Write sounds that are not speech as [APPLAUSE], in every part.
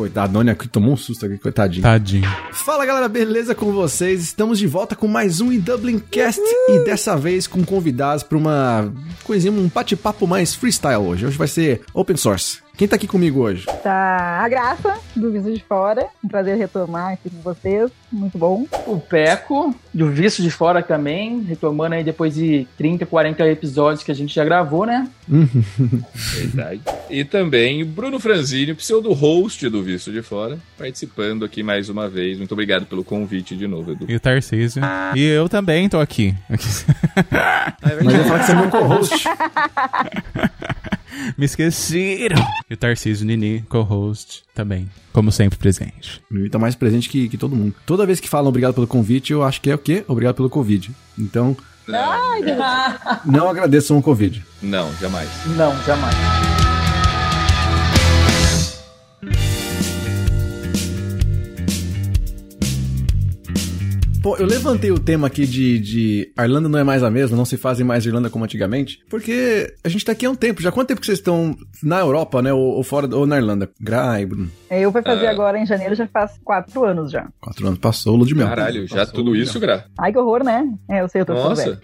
Coitado, Noni aqui tomou um susto aqui, coitadinho. Tadinho. Fala galera, beleza com vocês? Estamos de volta com mais um em Dublin Cast e dessa vez com convidados para uma coisinha, um bate-papo mais freestyle hoje. Hoje vai ser open source. Quem tá aqui comigo hoje? Tá a Graça, do Visto de Fora. Um prazer retomar aqui com vocês. Muito bom. O Peco, do Visto de Fora também, retomando aí depois de 30, 40 episódios que a gente já gravou, né? Verdade. E também o Bruno Franzini, pseudo-host do Visto de Fora, participando aqui mais uma vez. Muito obrigado pelo convite de novo, Edu. E o Tarcísio. E eu também tô aqui. Mas eu falar que você é meu co-host. [LAUGHS] Me esqueceram. E o Tarcísio Nini, co-host, também. Como sempre, presente. Ele tá mais presente que, que todo mundo. Toda vez que falam obrigado pelo convite, eu acho que é o quê? Obrigado pelo Covid. Então, não agradeçam o Covid. Não, jamais. Não, jamais. Pô, eu levantei o tema aqui de, de a Irlanda não é mais a mesma, não se fazem mais Irlanda como antigamente, porque a gente tá aqui há um tempo. Já quanto tempo que vocês estão na Europa, né? Ou, ou fora, ou na Irlanda? Grai, Bruno. Eu vou fazer Ah. agora em janeiro, já faz quatro anos já. Quatro anos passou, de Mel. Caralho, já Passou, tudo isso. Gra? Ai, que horror, né? É, eu sei, eu tô. Nossa.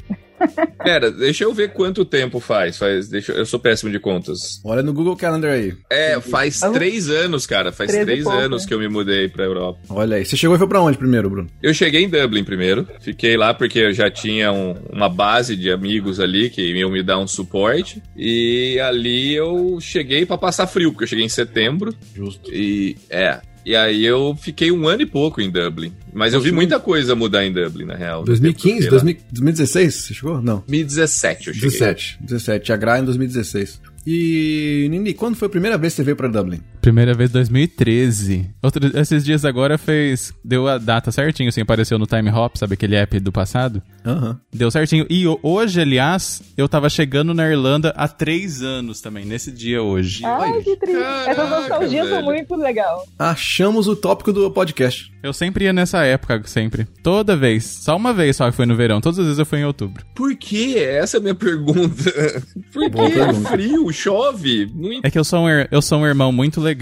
Pera, deixa eu ver quanto tempo faz. faz deixa, eu sou péssimo de contas. Olha no Google Calendar aí. É, faz Ah, três anos, cara. Faz três pouco, anos né? que eu me mudei pra Europa. Olha aí. Você chegou e foi pra onde primeiro, Bruno? Eu cheguei em Dublin primeiro. Fiquei lá porque eu já tinha um- uma base de amigos ali que iam me dar um suporte. E ali eu cheguei pra passar frio, porque eu cheguei em setembro. Justo. E é. E aí eu fiquei um ano e pouco em Dublin. Mas eu vi muita coisa mudar em Dublin, na real. 2015, 2000 2016? Você chegou? Não. 2017 eu cheguei. 17. 17. A Gra em 2016. E, Nini, quando foi a primeira vez que você veio pra Dublin? Primeira vez 2013. Outro, esses dias agora fez. Deu a data certinho, assim, apareceu no Time Hop, sabe aquele app do passado? Aham. Deu certinho. E ho- hoje, aliás, eu tava chegando na Irlanda há três anos também, nesse dia hoje. Ai, que triste. Essas Caraca, nostalgias são muito legal. Achamos o tópico do podcast. Eu sempre ia nessa época, sempre. Toda vez. Só uma vez só que foi no verão. Todas as vezes eu fui em outubro. Por que? Essa é a minha pergunta. [LAUGHS] Por que é frio, chove? Não É que eu sou um, eu sou um irmão muito legal,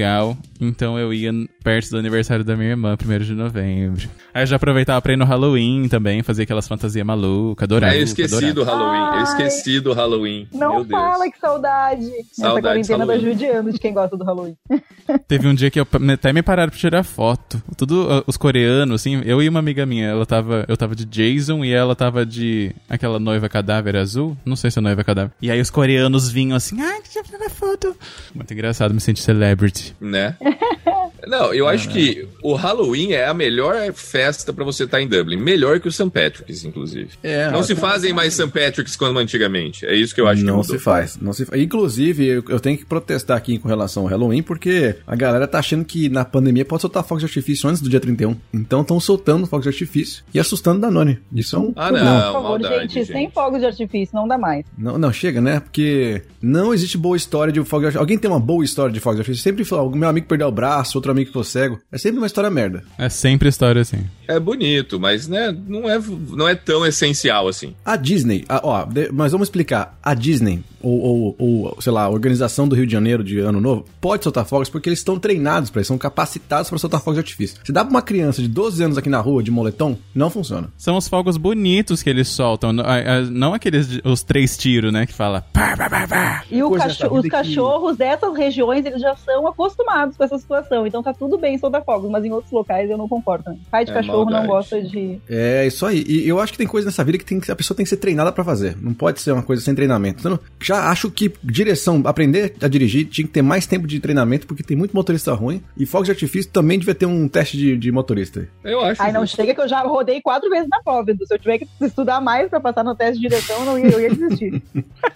então eu ia perto do aniversário da minha irmã, 1 de novembro. Aí eu já aproveitava pra ir no Halloween também, fazer aquelas fantasias malucas, adorava. Ah, eu esqueci adorava. do Halloween. Eu Ai. esqueci do Halloween. Não Meu Deus. fala que saudade. Essa quarentena tá judiando de quem gosta do Halloween. [LAUGHS] Teve um dia que eu até me pararam pra tirar foto. Tudo uh, os coreanos, assim, eu e uma amiga minha, ela tava, eu tava de Jason e ela tava de aquela noiva cadáver azul, não sei se é noiva cadáver. E aí os coreanos vinham assim, ai, deixa eu tirar foto. Muito engraçado, me senti celebrity. Né? [LAUGHS] Não, eu acho que o Halloween é a melhor festa pra você estar em Dublin. Melhor que o St. Patrick's, inclusive. É, Não se fazem mais St. Patrick's como antigamente. É isso que eu acho que não mudou. se faz, não se faz. Inclusive, eu, eu tenho que protestar aqui com relação ao Halloween, porque a galera tá achando que na pandemia pode soltar fogos de artifício antes do dia 31. Então estão soltando fogos de artifício e assustando Danone. Isso é um Ah, problema. não, Por favor, maldade, gente, gente. sem fogos de artifício, não dá mais. Não, não, chega, né? Porque não existe boa história de fogo de artifício. Alguém tem uma boa história de fogo de artifício? Sempre fala, meu amigo perdeu o braço, outro amigo ficou cego. É sempre uma história merda. É sempre história assim. É bonito, mas né, não, é, não é tão essencial assim. A Disney, a- ó, de- mas vamos explicar. A Disney, ou, ou, ou, sei lá, a organização do Rio de Janeiro de Ano Novo, pode soltar fogos porque eles estão treinados pra isso, são capacitados pra soltar fogos de artifício. Se dá pra uma criança de 12 anos aqui na rua de moletom, não funciona. São os fogos bonitos que eles soltam, n- a- a- não aqueles, os três tiros, né, que fala pá, pá, pá, pá. E os vida que- cachorros dessas regiões, eles já são acostumados com essa situação. Então tá tudo bem soltar fogos, mas em outros locais eu não concordo. né? Pai de É cachorro não maldade. gosta de... É isso aí. E eu acho que tem coisa nessa vida que, tem que- a pessoa tem que ser treinada pra fazer. Não pode ser uma coisa sem treinamento. Então, já acho que direção, aprender a dirigir, tinha que ter mais tempo de treinamento, porque tem muito motorista ruim. E fogos de artifício também devia ter um teste de, de motorista. Eu acho. Ai, não justo. chega que eu já rodei quatro vezes na prova. Se eu tiver que estudar mais pra passar no teste de direção, eu, não ia, eu ia desistir. [LAUGHS]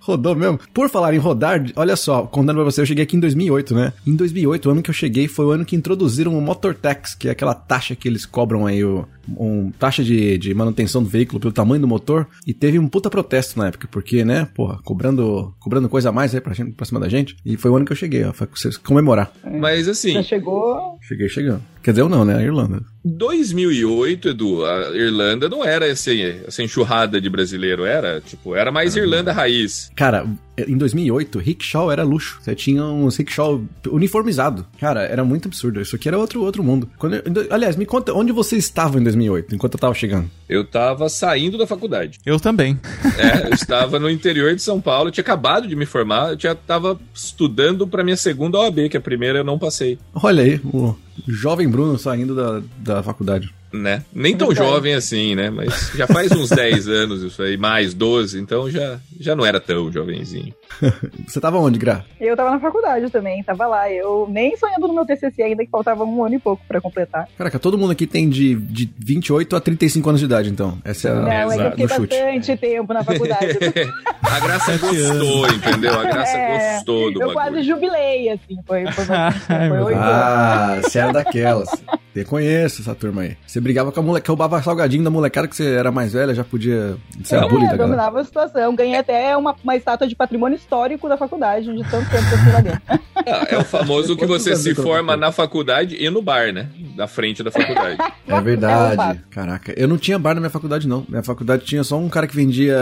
Rodou mesmo? Por falar em rodar, olha só, contando pra você, eu cheguei aqui em 2008, né? Em 2008, o ano que eu cheguei foi o ano que introduziram o Motor Tax, que é aquela taxa que eles cobram aí, o, um, taxa de, de manutenção do veículo pelo tamanho do motor. E teve um puta protesto na época, porque, né, porra, cobrando, cobrando coisa a mais aí pra, gente, pra cima da gente. E foi o ano que eu cheguei, ó, foi comemorar. Mas assim, Já chegou... Cheguei chegando. Quer dizer, eu não, né? A Irlanda. 2008, Edu, a Irlanda não era esse, essa enxurrada de brasileiro, era, tipo, era mais Irlanda raiz. Cara, em 2008, rickshaw era luxo. Você tinha uns rickshaw uniformizado. Cara, era muito absurdo. Isso aqui era outro, outro mundo. Eu- aliás, me conta, onde você estava em 2008, enquanto eu tava chegando? Eu tava saindo da faculdade. Eu também. É, eu [LAUGHS] estava no interior de São Paulo, eu tinha acabado de me formar, eu já tava estudando pra minha segunda OAB, que a primeira eu não passei, Olha aí, o jovem Bruno saindo da, da faculdade. né? Nem tão Verdade. jovem assim, né? Mas já faz uns 10 [LAUGHS] anos isso aí, mais 12, então já, já não era tão jovenzinho. [LAUGHS] Você tava onde, Gra? Eu tava na faculdade também, tava lá. Eu nem sonhando no meu TCC ainda, que faltava um ano e pouco pra completar. Caraca, todo mundo aqui tem de, de 28 a 35 anos de idade, então. Essa é a, Não, é que eu fiquei bastante tempo na faculdade. [LAUGHS] a Graça gostou, entendeu? A Graça É, gostou do eu quase bagulho. jubilei, assim. Foi, foi, [LAUGHS] Ai, foi meu oito anos. Ah, você era daquelas. Eu conheço essa turma aí. Você brigava com a moleque, roubava salgadinho da molecada que você era mais velha, já podia ser a bully É, da galera. dominava a situação. Ganhei até uma, uma estátua de patrimônio histórico da faculdade, de tanto tempo que eu fui lá dentro. [LAUGHS] Ah, é o famoso que você se forma na faculdade e no bar, né? Na frente da faculdade. [LAUGHS] É verdade. Caraca, eu não tinha bar na minha faculdade, não. Minha faculdade tinha só um cara que vendia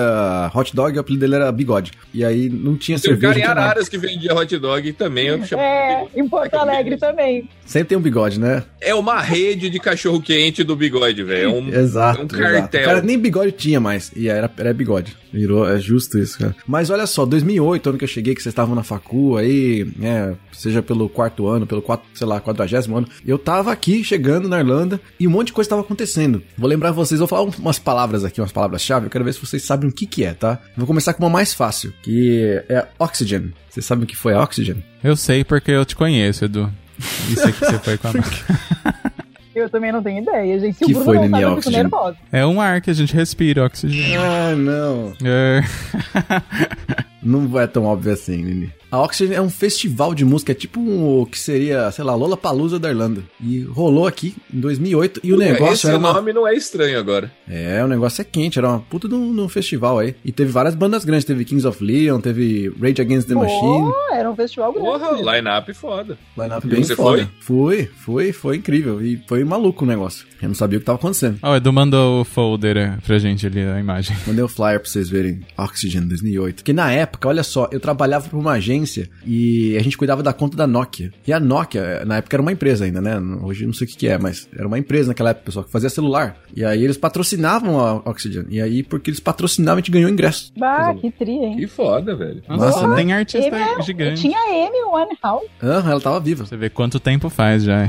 hot dog e o apelido dele era Bigode. E aí não tinha Tem um cerveja. cara em. Araras que vendia hot dog e também eu chamava É, em Porto Alegre também. Sempre tem um bigode, né? É uma rede de cachorro quente do bigode, velho. É um, [LAUGHS] Exato. é um exato. cartel. Cara, nem bigode tinha mais. E era, era bigode. Virou, é justo isso, cara. Mas olha só, 2008, ano que eu cheguei, que vocês estavam na facu aí, né, seja pelo quarto ano, pelo quatro, sei lá, quadragésimo ano, eu tava aqui, chegando na Irlanda, e um monte de coisa tava acontecendo. Vou lembrar vocês, vou falar um- umas palavras aqui, umas palavras-chave, eu quero ver se vocês sabem o que que é, tá? Vou começar com uma mais fácil, que é Oxygen. Vocês sabem o que foi Oxygen? Eu sei porque eu te conheço, Edu. Isso aqui que você foi com a [LAUGHS] marca. Eu também não tenho ideia, gente. Se Que o Bruno foi, não sabe, eu fico nervosa. É um ar que a gente respira, oxigênio. Ah, não. É. Não é tão óbvio assim, Nini. A Oxygen é um festival de música, é tipo um, o que seria, sei lá, Lola Palusa da Irlanda. E rolou aqui em 2008 e o negócio Esse era uma... nome não é estranho agora. É, o negócio é quente, era uma puta de um, de um festival aí. E teve várias bandas grandes, teve Kings of Leon, teve Rage Against the Machine. Pô, era um festival grande. Porra, line-up foda. Line-up bem você foda. Fui, fui, foi incrível. E foi maluco o negócio. Eu não sabia o que tava acontecendo. Ó, o Edu mandou o folder é, pra gente ali, a imagem. Mandei o flyer pra vocês verem Oxygen 2008. Porque na época, olha só, eu trabalhava pra uma agência e a gente cuidava da conta da Nokia. E a Nokia, na época era uma empresa ainda, né? Hoje eu não sei o que, que é, mas era uma empresa naquela época, pessoal, que fazia celular. E aí eles patrocinavam a Oxygen. E aí, porque eles patrocinavam, a gente ganhou ingresso. Bah, que tri, hein? Que foda, velho. Nossa, só né? tem artista Amy- gigante. Tinha a Amy Winehouse. Aham, ela tava viva. Você vê quanto tempo faz já.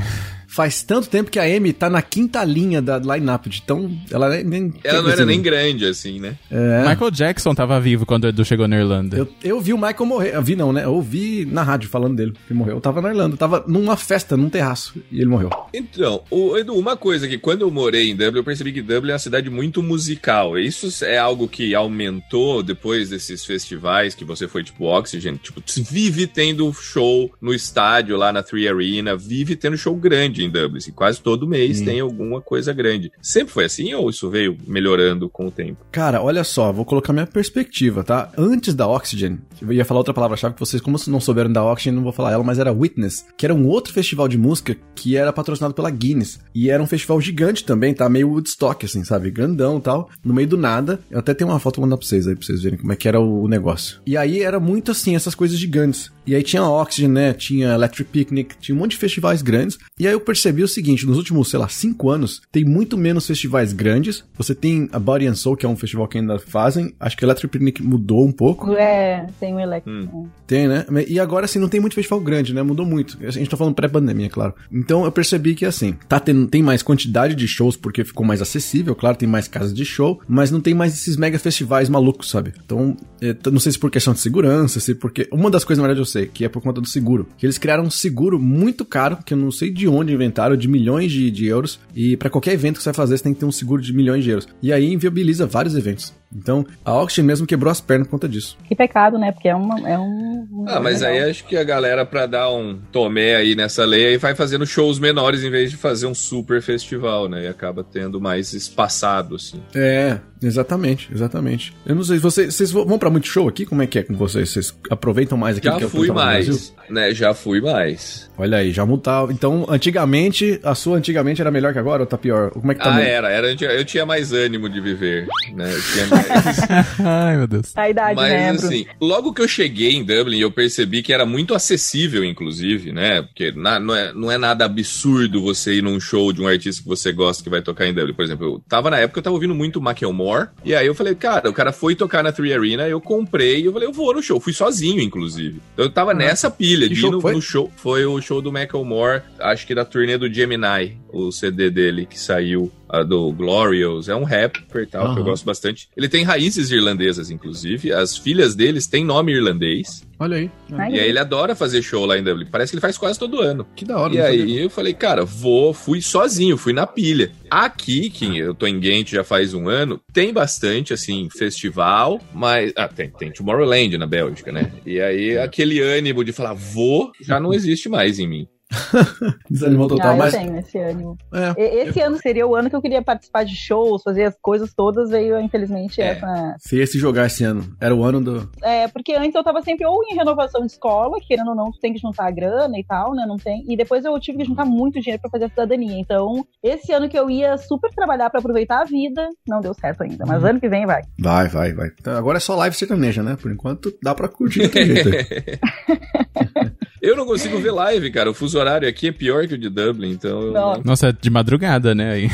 Faz tanto tempo que a Amy tá na quinta linha da line-up, de tão. Ela nem. nem Ela não era nem grande assim, né? É. Michael Jackson tava vivo quando o Edu chegou na Irlanda. Eu, eu vi o Michael morrer. Eu vi não, né? Eu ouvi na rádio falando dele que morreu. Eu tava na Irlanda, eu tava numa festa, num terraço, e ele morreu. Então, o, Edu, uma coisa que quando eu morei em Dublin, eu percebi que Dublin é uma cidade muito musical. Isso é algo que aumentou depois desses festivais que você foi, tipo, Oxygen. Tipo, vive tendo show no estádio lá na Three Arena, vive tendo show grande em Dublin. Assim, quase todo mês Sim. tem alguma coisa grande. Sempre foi assim ou isso veio melhorando com o tempo? Cara, olha só, vou colocar minha perspectiva, tá? Antes da Oxygen, eu ia falar outra palavra-chave que vocês, como não souberam da Oxygen, não vou falar ela, mas era Witness, que era um outro festival de música que era patrocinado pela Guinness. E era um festival gigante também, tá? Meio Woodstock, assim, sabe? Grandão e tal. No meio do nada. Eu até tenho uma foto pra mandar pra vocês aí, pra vocês verem como é que era o, negócio. E aí era muito assim, essas coisas gigantes. E aí tinha Oxygen, né? Tinha Electric Picnic, tinha um monte de festivais grandes. E aí eu percebi o seguinte, nos últimos, sei lá, cinco anos, tem muito menos festivais grandes. Você tem a Body and Soul, que é um festival que ainda fazem. Acho que o Electric Picnic mudou um pouco. É, tem o Electro. Hum. Tem, né? E agora, assim, não tem muito festival grande, né? Mudou muito. A gente tá falando pré-pandemia, claro. Então eu percebi que, assim, tá tendo, tem mais quantidade de shows porque ficou mais acessível, claro, tem mais casas de show, mas não tem mais esses mega festivais malucos, sabe? Então, é, não sei se por questão de segurança, se porque. Uma das coisas, na verdade, eu sei, que é por conta do seguro. Que eles criaram um seguro muito caro, que eu não sei de onde inventaram, de milhões de, de euros. E pra qualquer evento que você vai fazer, você tem que ter um seguro de milhões de euros. E aí inviabiliza vários eventos. Então, a Oxygen mesmo quebrou as pernas por conta disso. Que pecado, né? Porque é, uma, é um. um- Ah, mas aí acho que a galera, pra dar um tomé aí nessa lei, aí vai fazendo shows menores em vez de fazer um super festival, né? E acaba tendo mais espaçado, assim. É, exatamente, exatamente. Eu não sei, vocês, vocês vão pra muito show aqui? Como é que é com vocês? Vocês aproveitam mais aqui Já que fui aproveitavam no Brasil? mais, né? Já fui mais. Olha aí, já mudava. Então, antigamente, a sua antigamente era melhor que agora ou tá pior? Como é que tá Ah, era, era. Eu tinha mais ânimo de viver, né? Eu tinha mais... Ai, meu Deus. A idade, Mas né, assim, logo que eu cheguei em Dublin, eu percebi que era muito acessível, inclusive, né? Porque na- não, é, não é nada absurdo você ir num show de um artista que você gosta que vai tocar em Dublin. Por exemplo, eu tava na época, eu tava ouvindo muito Macklemore, e aí eu falei, cara, o cara foi tocar na Three Arena, eu comprei, e eu falei, eu vou no show. Fui sozinho, inclusive. Então eu tava nessa pilha Que de ir show no, foi? no show. Foi o show do Macklemore, acho que da turnê do Gemini, o CD dele que saiu. A do Glorious, é um rapper tal, que eu gosto bastante. Ele tem raízes irlandesas, inclusive. As filhas deles têm nome irlandês. Olha aí. E aí ele adora fazer show lá em Dublin. Parece que ele faz quase todo ano. Que da hora. E sabia. aí eu falei, cara, vou, fui sozinho, fui na pilha. Aqui, que eu tô em Ghent já faz um ano, tem bastante, assim, festival, mas... Ah, tem, tem Tomorrowland na Bélgica, né? E aí aquele ânimo de falar, vou, já não [LAUGHS] existe mais em mim. [LAUGHS] Desanimou total, ah, mas. eu tenho esse ânimo. É. Esse ano seria o ano que eu queria participar de shows, fazer as coisas todas, veio, infelizmente, É. essa. Você ia se jogar esse ano. Era o ano do. É, porque antes eu tava sempre ou em renovação de escola, querendo ou não, tu tem que juntar a grana e tal, né? Não tem. E depois eu tive que juntar muito dinheiro pra fazer a cidadania. Então, esse ano que eu ia super trabalhar pra aproveitar a vida, não deu certo ainda. Mas ano que vem vai. Vai, vai, vai. Então, agora é só live sertaneja, né? Por enquanto dá pra curtir jeito. [LAUGHS] Eu não consigo ver live, cara. O fuso horário aqui é pior que o de Dublin, então... Não. Nossa, é de madrugada, né? Aí.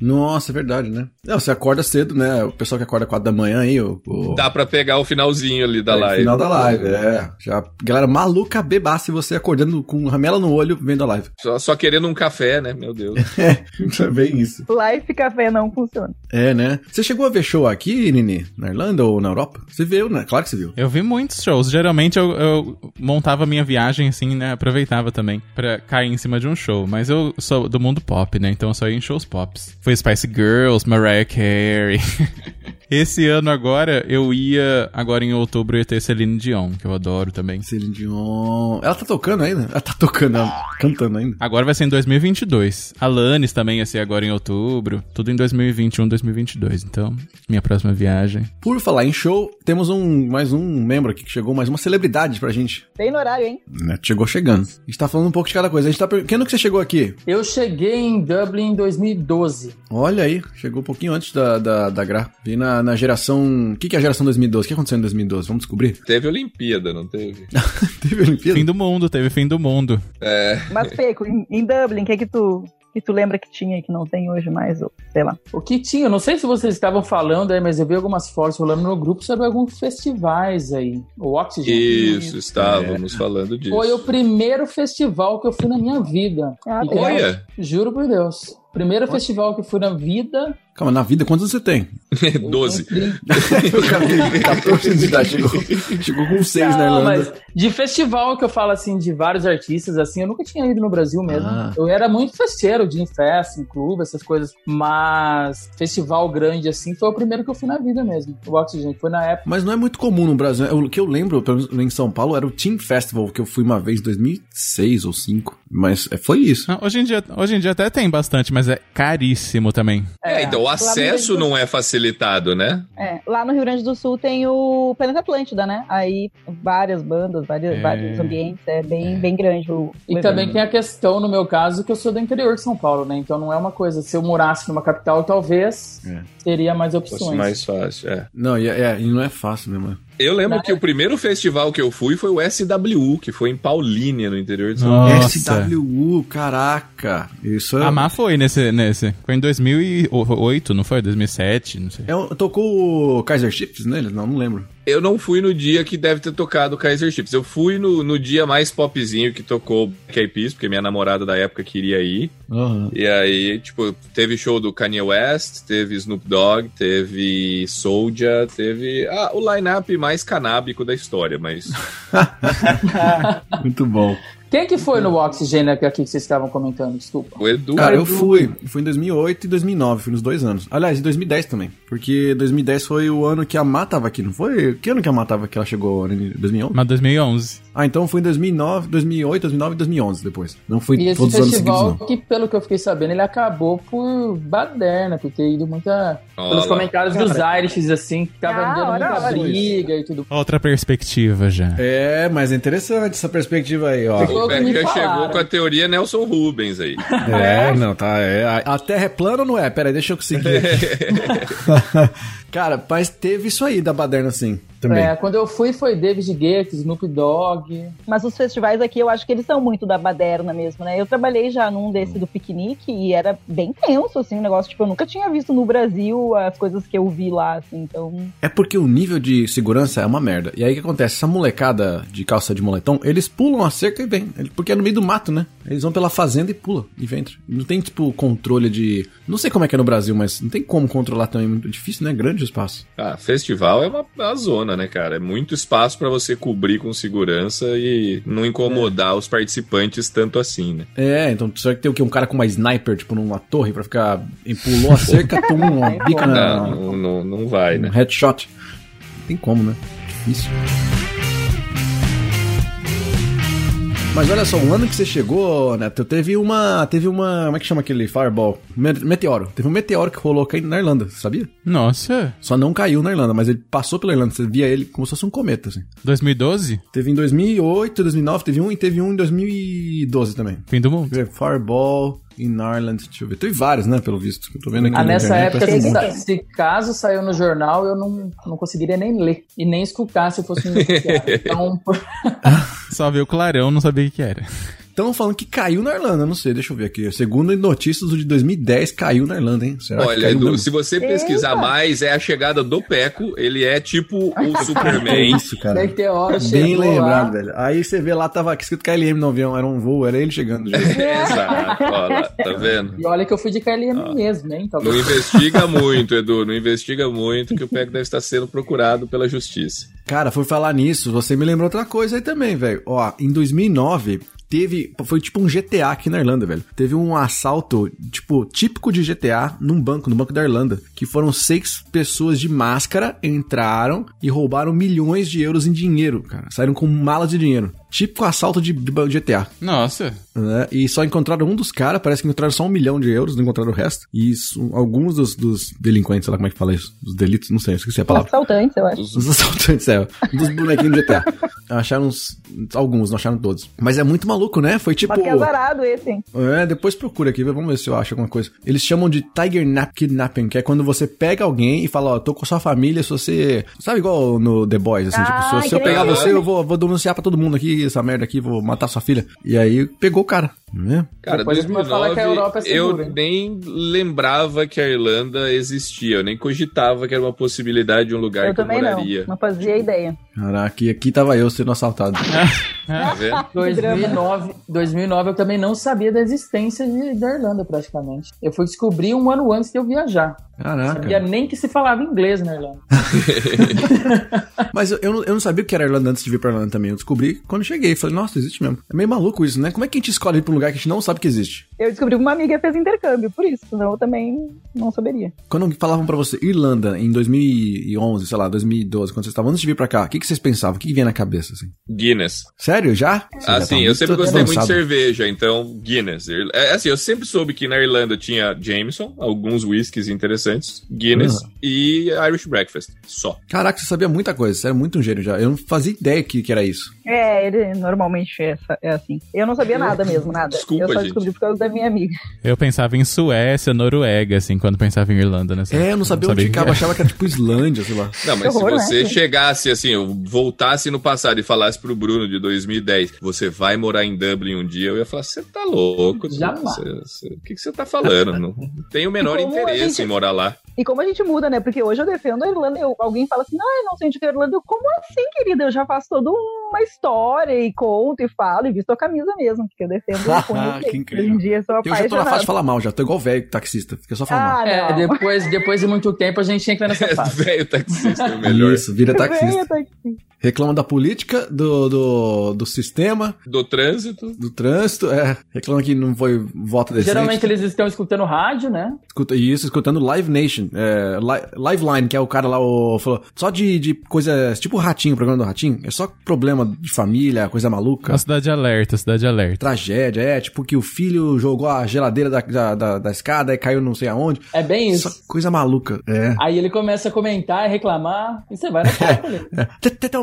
Nossa, é verdade, né? Não, você acorda cedo, né? O pessoal que acorda 4 da manhã aí, o. o... Dá pra pegar o finalzinho ali da é, live. Final da live, é. Já, galera maluca bebaça e você acordando com ramela no olho vendo a live. Só, só querendo um café, né? Meu Deus. [LAUGHS] É bem isso. Live café não funciona. É, né? Você chegou a ver show aqui, Nini? Na Irlanda ou na Europa? Você viu, né? Claro que você viu. Eu vi muitos shows. Geralmente eu, eu montava minha viagem assim, né? Aproveitava também pra cair em cima de um show. Mas eu sou do mundo pop, né? Então eu só ia em shows pops. Foi Spice Girls, Mariah Carey. [LAUGHS] Esse ano agora, eu ia. Agora em outubro eu ia ter Celine Dion, que eu adoro também. Celine Dion. Ela tá tocando ainda? Ela tá tocando, ela- cantando ainda. Agora vai ser em 2022. Alanis também ia ser agora em outubro. Tudo em 2021, 2022. Então, minha próxima viagem. Por falar em show, temos um mais um membro aqui que chegou, mais uma celebridade pra gente. Bem no horário, hein? Né? Chegou chegando. A gente tá falando um pouco de cada coisa. A gente tá per... Que você chegou aqui? Eu cheguei em Dublin em 2012. Olha aí, chegou um pouquinho antes da, da, da Gra. Vim na, na geração. O que, que é a geração 2012? O que aconteceu em 2012? Vamos descobrir? [LAUGHS] Teve Olimpíada, não teve? [LAUGHS] Teve Olimpíada? Fim do mundo, teve fim do mundo. É. Mas, Peco, em, em Dublin, o que é que tu, que tu lembra que tinha e que não tem hoje mais? Ou, sei lá. O que tinha, eu não sei se vocês estavam falando aí, mas eu vi algumas fotos rolando no grupo sobre alguns festivais aí. O Oxygen. Isso, estávamos falando disso. Foi o primeiro festival que eu fui na minha vida. Ah, E tem. Olha, Juro por Deus. Primeiro festival que eu fui na vida. Calma, na vida, quantos você tem? 12. o cara tem 14 anos de idade, chegou, chegou com 6 na Não, Irlanda. mas de festival que eu falo assim, de vários artistas, assim, eu nunca tinha ido no Brasil mesmo. Ah. Eu era muito festeiro, de em festa, em clube, essas coisas. Mas festival grande assim foi o primeiro que eu fui na vida mesmo. O Oxygen foi na época. Mas não é muito comum no Brasil. né? O que eu lembro, pelo menos em São Paulo, era o Team Festival, que eu fui uma vez em 2006 ou 2005. Mas é, foi isso. Ah, Hoje em, dia, hoje em dia até tem bastante, mas é caríssimo também. É, então o acesso não é facilitado, né? É, lá no Rio Grande do Sul tem o Planeta Atlântida, né? Aí várias bandas, vários, É. vários ambientes, é bem, bem grande o, E o também tem a questão, no meu caso, que eu sou do interior de São Paulo, né? Então não é uma coisa. Se eu morasse numa capital, talvez É. teria mais Fosse opções. mais fácil, é. Não, e, é, e não é fácil mesmo. Eu lembro Não. que o primeiro festival que eu fui foi o SWU, que foi em Paulínia, no interior de São. Paulo. SWU, caraca. Isso é. A Má foi nesse, nesse. Foi em 2008, não foi? 2007, não sei. é tocou o Kaiser Chiefs neles? Não, não lembro. Eu não fui no dia que deve ter tocado o Kaiser Chiefs. Eu fui no, no dia mais popzinho que tocou Black Eyed Peas, porque minha namorada da época queria ir. Aham. E aí, tipo, teve show do Kanye West, teve Snoop Dogg, teve Soulja, teve ah, o line-up mais canábico da história, mas [LAUGHS] Muito bom. Quem que foi no Oxigênio aqui que vocês estavam comentando? Desculpa. O Edu. Cara, eu fui. Fui em 2008 e 2009, fui nos dois anos. Aliás, em 2010 também. Porque 2010 foi o ano que a Má tava aqui, não foi? Que ano que a Má tava que ela chegou? Em 2011? Mas 2011. Ah, então foi em 2009, 2008, 2009 e 2011 depois. Não fui E esse todos os anos seguidos, festival, não. que pelo que eu fiquei sabendo, ele acabou por baderna, por ter ido muita. Olha pelos comentários dos Irishes, assim, que tava Ah, dando muita briga e tudo. Outra perspectiva já. É, mas é interessante essa perspectiva aí, ó. O Beck me falaram. chegou com a teoria Nelson Rubens aí. É, não, tá. É. A Terra é plana ou não é? Pera aí, deixa eu conseguir. [LAUGHS] [LAUGHS] [LAUGHS] Cara, mas teve isso aí da baderna, sim, também. É, quando eu fui foi David Guetta, Snoop Dogg. Mas os festivais aqui, eu acho que eles são muito da baderna mesmo, né? Eu trabalhei já num desse do piquenique e era bem tenso, assim, o negócio. Tipo, eu nunca tinha visto no Brasil as coisas que eu vi lá, assim, então... É porque o nível de segurança é uma merda. E aí o que acontece? Essa molecada de calça de moletom, eles pulam a cerca e vêm. Porque é no meio do mato, né? Eles vão pela fazenda e pulam e vêm. Não tem, tipo, controle de. Não sei como é que é no Brasil, mas não tem como controlar também. É muito difícil, né? Grande o espaço. Ah, festival é uma, uma zona, né, cara? É muito espaço pra você cobrir com segurança e não incomodar os participantes tanto assim, né? É, então será que tem o quê? Um cara com uma sniper, tipo, numa torre pra ficar. E pulou a [LAUGHS] cerca, tomou uma bica na. Não, não, não vai, Um né? headshot. Não tem como, né? Difícil. Mas olha só, o ano que você chegou, Neto, teve uma. Teve uma. Como é que chama aquele fireball? Me- Meteoro. Teve um meteoro que rolou aqui na Irlanda, sabia? Nossa, Só não caiu na Irlanda, mas ele passou pela Irlanda. Você via ele como se fosse um cometa, assim. 2012? Teve em 2008, 2009, teve um e teve um em 2012 também. Fim do mundo. Fireball in Ireland. Deixa eu ver. Teve vários, né, pelo visto. Eu tô vendo aqui Ah, nessa internet, época, se, um sa- se caso saiu no jornal, eu não, não conseguiria nem ler e nem escutar se fosse um. [LAUGHS] Então, por- Só viu o clarão, não sabia o que era. Estão falando que caiu na Irlanda, não sei, deixa eu ver aqui. Segundo notícias, o de 2010 caiu na Irlanda, hein? Será Olha, Edu, se você pesquisar Eita. mais, é a chegada do Peco. Ele é tipo o [LAUGHS] Superman. Isso, cara. meteoro Bem chegou lembrado, lá. velho. Aí você vê lá, tava escrito KLM no avião, era um voo, era ele chegando. gente. [LAUGHS] Exato, olha tá vendo? E olha que eu fui de KLM mesmo, hein? Não Talvez. investiga muito, Edu. Não investiga muito que o Peco deve estar sendo procurado pela justiça. Cara, foi falar nisso, você me lembrou outra coisa aí também, velho. Ó, em 2009, teve. Foi tipo um GTA aqui na Irlanda, velho. Teve um assalto, tipo, típico de GTA num banco, no Banco da Irlanda. Que foram seis pessoas de máscara, entraram e roubaram milhões de euros em dinheiro, cara. Saíram com malas de dinheiro. Típico assalto de, de de GTA. Nossa, né? E só encontraram um dos caras, parece que encontraram só um milhão de euros, não encontraram o resto. E isso, alguns dos, dos delinquentes, sei lá como é que fala isso, dos delitos, não sei, esqueci a palavra. Assaltantes, eu acho. Os assaltantes, é, dos bonequinhos do GTA. Acharam uns, alguns, não acharam todos. Mas é muito maluco, né? Foi tipo. Mas que azarado esse, hein? É, depois procura aqui, vamos ver se eu acho alguma coisa. Eles chamam de Tiger Nap Kidnapping, que é quando você pega alguém e fala, ó, tô com a sua família, se você. Sabe igual no The Boys, assim, Ah, tipo, se, se eu pegar você, eu vou, vou denunciar pra todo mundo aqui, essa merda aqui, vou matar sua filha. E aí pegou o cara, né? Cara, Depois a gente vai 2009, falar que a Europa é segura, eu hein? nem lembrava que a Irlanda existia. Eu nem cogitava que era uma possibilidade de um lugar Eu que eu também não. moraria. Não fazia ideia. Caraca, aqui, aqui tava eu sendo assaltado. [LAUGHS] Tá [LAUGHS] vendo? 2009, 2009 eu também não sabia da existência de, da Irlanda, praticamente. Eu fui descobrir um ano antes de eu viajar. Não Caraca. sabia nem que se falava inglês na Irlanda. [LAUGHS] Mas eu, eu, não, eu não sabia o que era Irlanda antes de vir pra Irlanda também. Eu descobri quando cheguei. Falei, nossa, existe mesmo. É meio maluco isso, né? Como é que a gente escolhe ir pra um lugar que a gente não sabe que existe? Eu descobri que uma amiga fez intercâmbio, por isso. Senão eu também não saberia. Quando falavam pra você Irlanda em 2011, sei lá, 2012, quando vocês estavam antes de vir pra cá, o que, que vocês pensavam? O que, que vinha na cabeça, assim? Guinness. Sério, já? Você já eu sempre gostei muito de avançado. cerveja, então Guinness. Ir- é, Assim, eu sempre soube que na Irlanda tinha Jameson, alguns whiskies interessantes, Guinness Uhum. e Irish Breakfast. Só. Caraca, você sabia muita coisa. Você era muito um gênio já. Eu não fazia ideia que, que era isso. É, ele normalmente é, essa- é assim. Eu não sabia nada mesmo, nada. Desculpa, eu só gente. descobri por causa da minha amiga. eu pensava em Suécia, Noruega, assim, quando pensava em Irlanda, né? É, eu não sabia onde ficava. Achava que era tipo Islândia, sei lá. [LAUGHS] Não, mas horror, se você né? chegasse assim, eu voltasse no passado e falasse pro Bruno de 2010, você vai morar em Dublin um dia, eu ia falar, você tá louco? Jamais. O que que você tá falando? Não tenho o menor interesse gente- em morar lá. E como a gente muda, né? Porque hoje eu defendo a Irlanda. Eu, alguém fala assim, ah, eu não sei onde que é a Irlanda. Eu, como assim, querida? Eu já faço toda uma história e conto e falo e visto a camisa mesmo. Porque eu defendo [LAUGHS] o punho Que incrível. Hoje em dia eu sou Eu já tô na fase de falar mal, já tô igual velho taxista. Fica só falando mal. Ah, É, não. depois, depois de muito tempo a gente entra nessa [LAUGHS] fase. Velho taxista é o melhor. Isso, vira taxista. Venha, taxista. Reclama da política, do, do, do sistema, Do trânsito. do trânsito, é. Reclama que não foi voto decente. Geralmente eles estão escutando rádio, né? Escuta, isso, escutando Live Nation, é, Li- Liveline, que é o cara lá, o, falou, só de, de coisas, tipo o Ratinho, o programa do Ratinho, é só problema de família, coisa maluca. A cidade alerta, a cidade alerta. Tragédia, é, tipo que o filho jogou a geladeira da, da, da, da escada e caiu não sei aonde. É bem isso. Só coisa maluca. É. Aí ele começa a comentar e reclamar, e você vai na cara [LAUGHS] dele. É.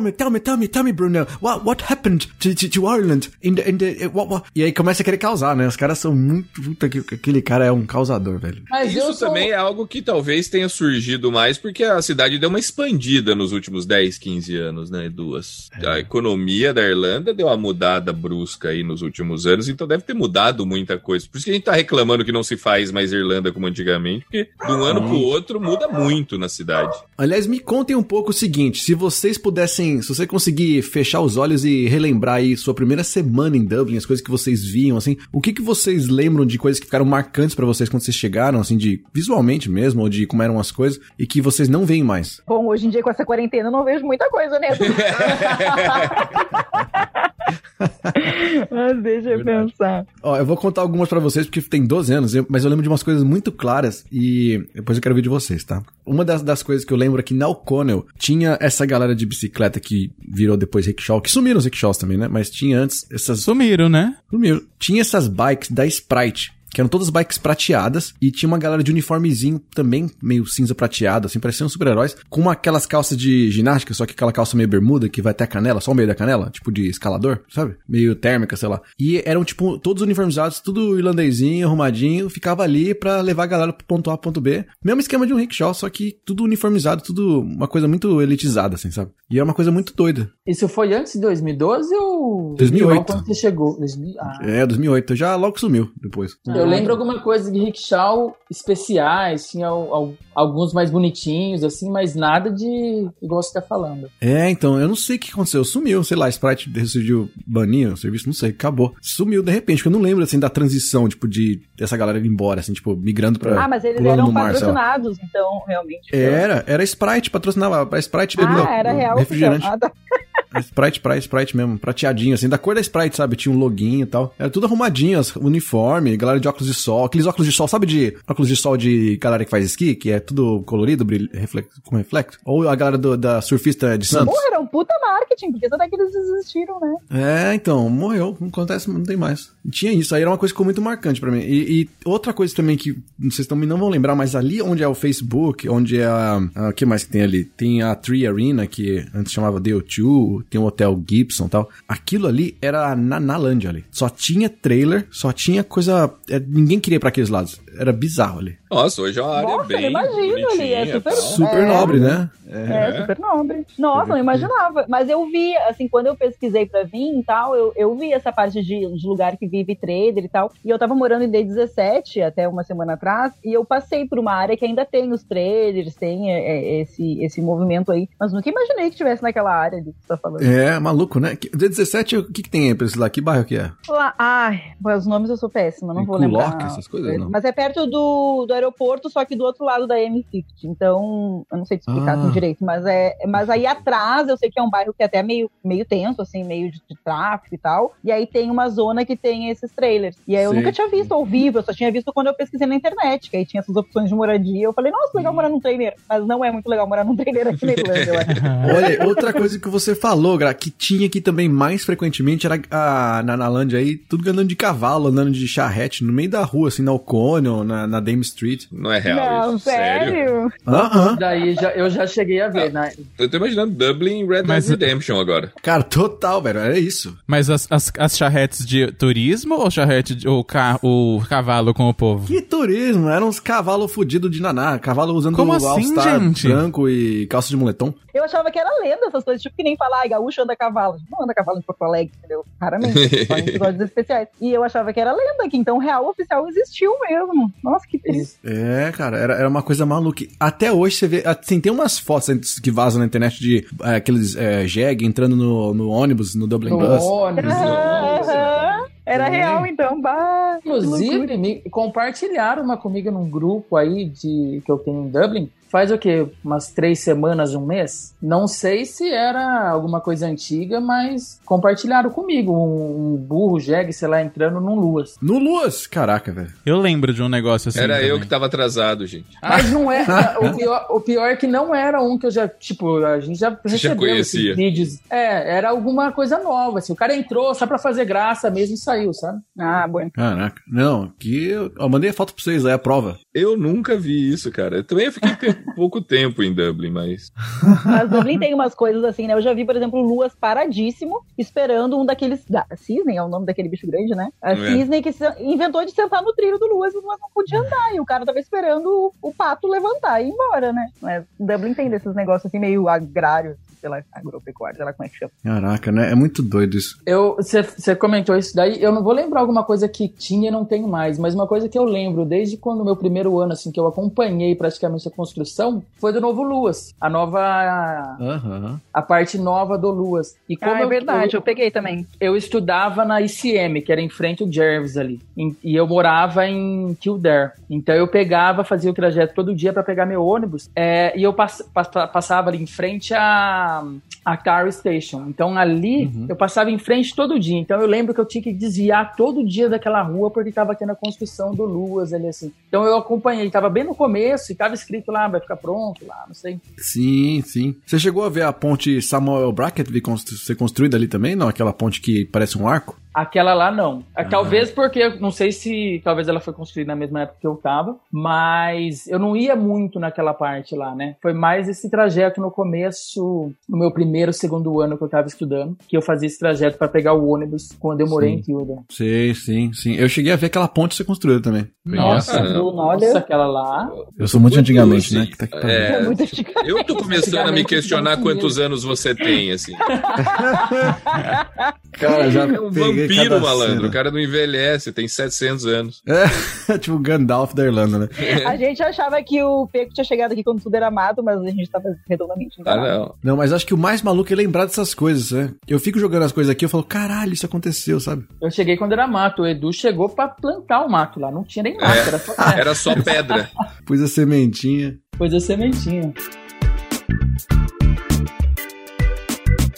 Me, tell me, tell me, tell me, Bruno, what, what happened to, to, to Ireland? In the, in the, what, what? E aí começa a querer causar, né? Os caras são muito. Puta que aquele cara é um causador, velho. Mas Isso sou... também é algo que talvez tenha surgido mais porque a cidade deu uma expandida nos últimos 10, 15 anos, né? Duas. A economia da Irlanda deu uma mudada brusca aí nos últimos anos, então deve ter mudado muita coisa. Por isso que a gente tá reclamando que não se faz mais Irlanda como antigamente, porque de um ano pro outro muda muito na cidade. Aliás, me contem um pouco o seguinte: se vocês pudessem, se você conseguir fechar os olhos e relembrar aí sua primeira semana em Dublin, as coisas que vocês viam, assim, o que que vocês lembram de coisas que ficaram marcantes pra vocês quando vocês chegaram, assim, de visualmente mesmo, ou de como eram as coisas, e que vocês não veem mais? Bom, hoje em dia com essa quarentena eu não vejo muita coisa, né? [LAUGHS] Mas deixa eu Verdade. pensar. Ó, eu vou contar algumas pra vocês, porque tem 12 anos, mas eu lembro de umas coisas muito claras e depois eu quero ver de vocês, tá? Uma das, das coisas que eu lembro é que na O'Connell tinha essa galera de bicicleta que virou depois rickshaw, que sumiram os rickshaws também, né? Mas tinha antes essas Sumiram, né? Primeiro, tinha essas bikes da Sprite, que eram todas bikes prateadas, e tinha uma galera de uniformezinho também, meio cinza prateado, assim, pareciam super-heróis, com uma, aquelas calças de ginástica, só que aquela calça meio bermuda, que vai até a canela, só o meio da canela, tipo de escalador, sabe? Meio térmica, sei lá. E eram, tipo, todos uniformizados, tudo irlandezinho, arrumadinho, ficava ali pra levar a galera pro ponto A, ponto B. Mesmo esquema de um rickshaw, só que tudo uniformizado, tudo uma coisa muito elitizada, assim, sabe? E é uma coisa muito doida. Isso foi antes de 2012 ou... 2008. Logo Quando você chegou? 2000... Ah. É, 2008, já logo sumiu depois. Eu lembro alguma coisa de rickshaw especiais, tinha al- alguns mais bonitinhos, assim, mas nada de igual você tá falando. É, então, eu não sei o que aconteceu. Sumiu, sei lá, Sprite decidiu banir o serviço, não sei, acabou. Sumiu de repente, porque eu não lembro, assim, da transição, tipo, de dessa galera ir embora, assim, tipo, migrando pra. Ah, mas eles eram mar, patrocinados, então, realmente. Era, era Sprite, patrocinava. A Sprite bebida- Ah, era real. refrigerante. Ah, [LAUGHS] tá. Sprite, Sprite, Sprite mesmo, prateadinho, assim, da cor da Sprite, sabe? Tinha um loginho e tal. Era tudo arrumadinho, as- uniforme, galera de óculos de sol, aqueles óculos de sol, sabe de óculos de sol de galera que faz esqui, que é tudo colorido, brilho, reflexo, com reflexo? Ou a galera do- da surfista de Santos? Pô, era um puta marketing, porque até que eles desistiram, né? É, então, morreu, não acontece, não tem mais. Tinha isso, aí era uma coisa que ficou muito marcante pra mim. E, e outra coisa também que vocês também não vão lembrar, mas ali onde é o Facebook, onde é a. O que mais que tem ali? Tem a Tree Arena, que antes chamava DO2, tem o Hotel Gibson e tal. Aquilo ali era na Nalândia ali. Só tinha trailer, só tinha coisa. é, ninguém queria ir pra aqueles lados. Era bizarro ali. Nossa, hoje é uma área Nossa, bem eu imagino ali, é super-. Super É. nobre, né? É, super nobre. Nossa, não imaginava. Mas eu vi, assim, quando eu pesquisei pra vir e tal, eu, eu vi essa parte de, de lugar que vive trader e tal. E eu tava morando em D17 até uma semana atrás, e eu passei por uma área que ainda tem os traders, tem é, é, esse, esse movimento aí. Mas nunca imaginei que tivesse naquela área ali que você tá falando. É, maluco, né? Que- D17, o que, que tem aí pra esse lá? Que bairro que é? Lá, ai, os nomes eu sou péssima, não Em vou Kulok, lembrar. essas coisas, não? Mas é perto do, do aeroporto, só que do outro lado da M50. Então, eu não sei te explicar Ah. assim direito, mas é, mas aí atrás eu sei que é um bairro que é até meio, meio tenso, assim, meio de, de tráfico e tal. E aí tem uma zona que tem esses trailers. E aí eu Sei. nunca tinha visto ao vivo, eu só tinha visto quando eu pesquisei na internet, que aí tinha essas opções de moradia. Eu falei, nossa, legal morar num trailer. Mas não é muito legal morar num trailer aqui na Irlanda, eu acho. [LAUGHS] Olha, outra coisa que você falou, Gra, que tinha aqui também mais frequentemente era a, na Nalândia aí, tudo andando de cavalo, andando de charrete, no meio da rua, assim, na Na, na Dame Street. Não é real não, isso, sério. sério? Aham. Daí já, eu já cheguei a ver, né? Eu tô imaginando Dublin Red Dead Mas- Redemption agora. Cara, total, velho, era isso. Mas as, as, as charretes de turismo ou charrete de, o, ca, o cavalo com o povo? Que turismo, eram uns cavalos fudidos de naná, cavalo usando Como o assim, All-Star gente? branco e calça de moletom. Eu achava que era lenda essas coisas, tipo que nem falar, ai, gaúcho anda cavalo. Não anda cavalo em Porto Alegre, entendeu? Raramente, [LAUGHS] só em episódios especiais. E eu achava que era lenda, que então real oficial existiu mesmo. Nossa, que triste. É, cara, era, era uma coisa maluca. Até hoje você vê, assim, tem umas fotos que vazam na internet de é, aqueles é, jegue entrando no, no ônibus, no Dublin No Bus. ônibus. Aham. Era real, então. Bah. Inclusive, me compartilharam uma comigo num grupo aí de que eu tenho em Dublin, faz o quê? Umas três semanas, um mês? Não sei se era alguma coisa antiga, mas compartilharam comigo um, um burro jegue, sei lá, entrando num Luas. No Luas? Caraca, velho. Eu lembro de um negócio assim. Era eu também. que tava atrasado, gente. Mas não é. [LAUGHS] o, pior, o pior é que não era um que eu já. Tipo, a gente já Você já recebeu conhecia. esses vídeos. É, era alguma coisa nova. Assim, o cara entrou só pra fazer graça mesmo e saiu, sabe? Ah, bueno. Caraca. Não, que eu, eu mandei a foto pra vocês, aí a prova. Eu nunca vi isso, cara. Eu também fiquei [LAUGHS] pouco tempo em Dublin, mas. Mas Dublin tem umas coisas assim, né? Eu já vi, por exemplo, Luas paradíssimo, esperando um daqueles. Da, Cisne é o nome daquele bicho grande, né? A É. Cisne que se- inventou de sentar no trilho do Luas, mas não podia andar. E o cara tava esperando o, o pato levantar e ir embora, né? Mas Dublin tem desses negócios assim, meio agrários, sei lá, agropecuário, sei lá como é que chama. Caraca, né? É muito doido isso. Eu, você comentou isso daí, eu não vou lembrar alguma coisa que tinha e não tenho mais, mas uma coisa que eu lembro desde quando meu primeiro ano, assim, que eu acompanhei praticamente a construção, foi do novo Luas, a nova, Aham. a parte nova do Luas. E como Ah, é verdade, eu, eu peguei também. eu estudava na ICM, que era em frente ao Jervis ali, Em- e eu morava em Kildare. Então eu pegava, fazia o trajeto todo dia para pegar meu ônibus, é, e eu pass- pa- passava ali em frente a a Car Station. Então ali eu passava em frente todo dia. Então eu lembro que eu tinha que desviar todo dia daquela rua porque estava tendo a construção do Luas ali assim. Então eu acompanhei, estava bem no começo e estava escrito lá, vai ficar pronto lá, não sei. Sim, sim. Você chegou a ver a ponte Samuel Brackett ser construída ali também? Não, aquela ponte que parece um arco? Aquela lá não. Ah, Talvez porque, não sei se talvez ela foi construída na mesma época que eu tava, mas eu não ia muito naquela parte lá, né? Foi mais esse trajeto no começo, no meu primeiro, segundo ano que eu tava estudando, que eu fazia esse trajeto para pegar o ônibus quando eu morei Sim. em Kilda. Sim, sim, sim. Eu cheguei a ver aquela ponte ser construída também. Nossa, Caramba. Bruno, Olha. nossa, aquela lá. Eu sou muito antigamente, Sim. né? Que tá aqui pra É. É muito antiga. Eu tô começando a me questionar quantos anos você tem, assim. [LAUGHS] Cara, já peguei vampiro, malandro. cena. O cara não envelhece, tem 700 anos. É, [LAUGHS] tipo o Gandalf da Irlanda, né? A gente achava que o Peco tinha chegado aqui quando tudo era mato, mas a gente tava redondamente Ah, não. Não, mas acho que o mais maluco é lembrar dessas coisas, né? Eu fico jogando as coisas aqui, eu falo, caralho, isso aconteceu, sabe? Eu cheguei quando era mato. O Edu chegou pra plantar o mato lá. Não tinha nem mato, É. era só terra. Era só pedra. [LAUGHS] Pus a sementinha. Coisa sementinha.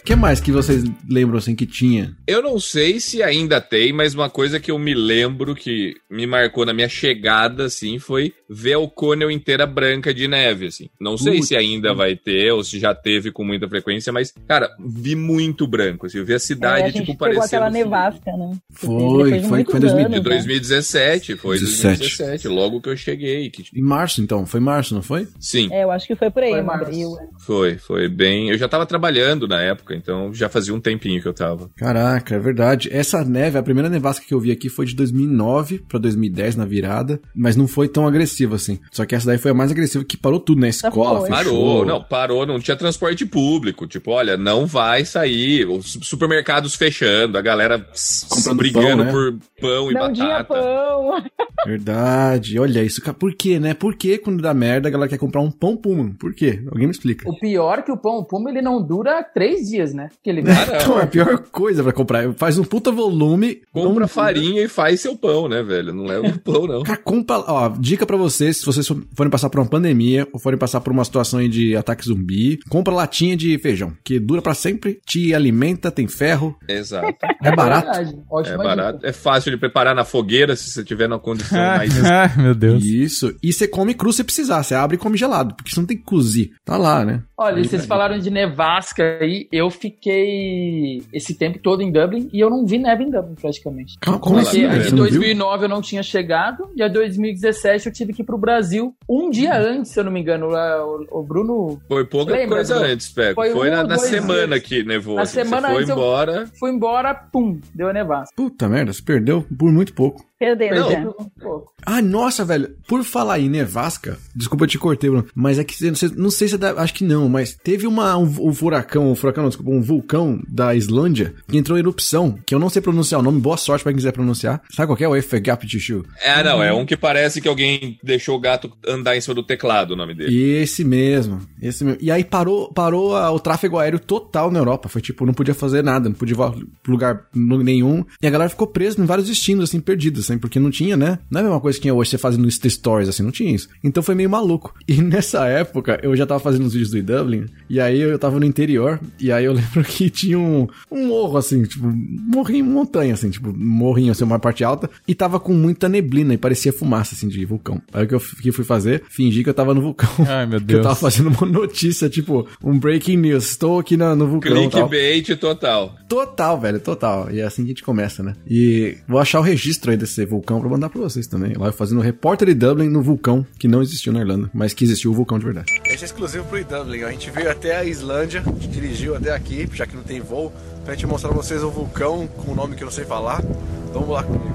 O que mais que vocês lembram, assim, que tinha? Eu não sei se ainda tem, mas uma coisa que eu me lembro que me marcou na minha chegada, assim, foi ver a O'Connell inteira branca de neve, assim. Não sei Putz. se ainda vai ter ou se já teve com muita frequência, mas, cara, vi muito branco, assim. Eu vi a É, cidade, a gente tipo, parecendo... aquela nevasca, né? Foi, foi, foi em 2000, anos, De né? 2017, foi 17. 2017, logo que eu cheguei. Que, tipo, Em março, então. Foi março, não foi? sim, É, eu acho que foi por aí, Foi abril. é. foi, foi bem... Eu já tava trabalhando na época, então já fazia um tempinho que eu tava. Caraca, é verdade. Essa neve, a primeira nevasca que eu vi aqui foi de 2009 pra 2010 na virada, mas não foi tão agressiva assim. Só que essa daí foi a mais agressiva que parou tudo na escola, foi. fechou. Parou, não, parou, não tinha transporte público. Tipo, olha, não vai sair. Os supermercados fechando, a galera Comprando brigando pão, né? por pão e Não tinha batata. pão. Verdade. Olha isso. Por quê, né? Por que quando dá merda a galera quer comprar um pão puma? Por quê? Alguém me explica. O pior é que o pão puma ele não dura três dias, né? Que ele Ah. Então, é a pior coisa pra comprar. Faz um puta volume. Compra não- farinha e faz seu pão, né, velho? Não leva [LAUGHS] o pão, não. Cara, compra. Ó, dica pra vocês, se vocês forem passar por uma pandemia ou forem passar por uma situação aí de ataque zumbi, compra latinha de feijão, que dura pra sempre, te alimenta, tem ferro, Exato. [LAUGHS] é barato. É Ótima barato. dica. É fácil de preparar na fogueira se você tiver na condição mais. Ai, [LAUGHS] meu Deus. Isso. E você come cru se precisar, você abre e come gelado, porque você não tem que cozir. Tá lá, né? Olha, Aí, vocês velho. falaram de nevasca aí, eu fiquei esse tempo todo em Dublin e eu não vi neve em Dublin praticamente. Calma, como assim, Em não viu? 2009 eu não tinha chegado e em 2017 eu tive que ir pro Brasil um dia antes, se eu não me engano. lá, O, o Bruno Foi pouca Lembra, coisa Bruno? antes, Peco. Foi Foi, um na, na semana dias. que nevou. Na assim. semana você foi antes embora. foi embora, pum, deu a nevasca. Puta merda, você perdeu por muito pouco. Perdeu, Não. né? Pô, Ah, nossa, velho. Por falar em nevasca, desculpa eu te cortei, Bruno, mas é que você- não sei, não sei se é da, acho que não, mas teve uma um, um furacão, um furacão, não, desculpa, um vulcão da Islândia que entrou em erupção, que eu não sei pronunciar o nome, boa sorte pra quem quiser pronunciar. Sabe qual que é o Efegaptishu? É, não, é um que parece que alguém deixou o gato andar em cima do teclado, o nome dele. Esse mesmo, esse mesmo. E aí parou, parou a- o tráfego aéreo total na Europa. Foi tipo, não podia fazer nada, não podia voar pra lugar nenhum. E a galera ficou presa em vários destinos, assim, perdidas. Assim, porque não tinha, né? Não é a mesma coisa que tinha hoje você fazendo Insta Stories, assim, não tinha isso. Então foi meio maluco. E [LAUGHS] nessa época, eu já tava fazendo os vídeos do Dublin, e aí eu tava no interior, e aí eu [LAUGHS] lembro que tinha um, um morro, assim, tipo, morrinho, montanha, assim, tipo, morrinho, assim, uma parte alta, e tava com muita neblina, e parecia fumaça, assim, de vulcão. Aí o que eu que fui fazer, fingi que eu tava no vulcão. Ai, meu [LAUGHS] Que eu Deus. tava fazendo uma notícia, tipo, um breaking news. Estou aqui na- no vulcão. e. Clickbait total. Total, velho, total. E é assim que a gente começa, né? E vou achar o registro aí desse vulcão pra mandar pra vocês também. Lá eu fazendo repórter de Dublin no vulcão, que não existiu na Irlanda, mas que existiu o vulcão de verdade. Esse é exclusivo pro Dublin. A gente veio até a Islândia, a gente dirigiu até aqui, já que não tem voo, pra gente mostrar pra vocês o vulcão com o nome que eu não sei falar. Então vamos lá comigo.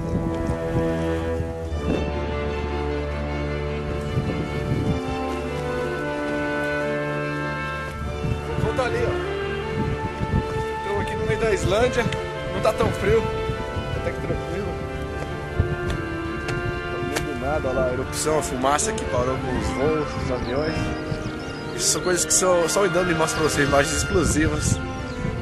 O vulcão tá ali, ó. Estamos aqui no meio da Islândia, não tá tão frio, até que tranquilo. Nada, olha lá, a erupção, a fumaça que parou com os voos, os aviões. Isso são coisas que só, só o Idami mostra pra vocês, imagens exclusivas.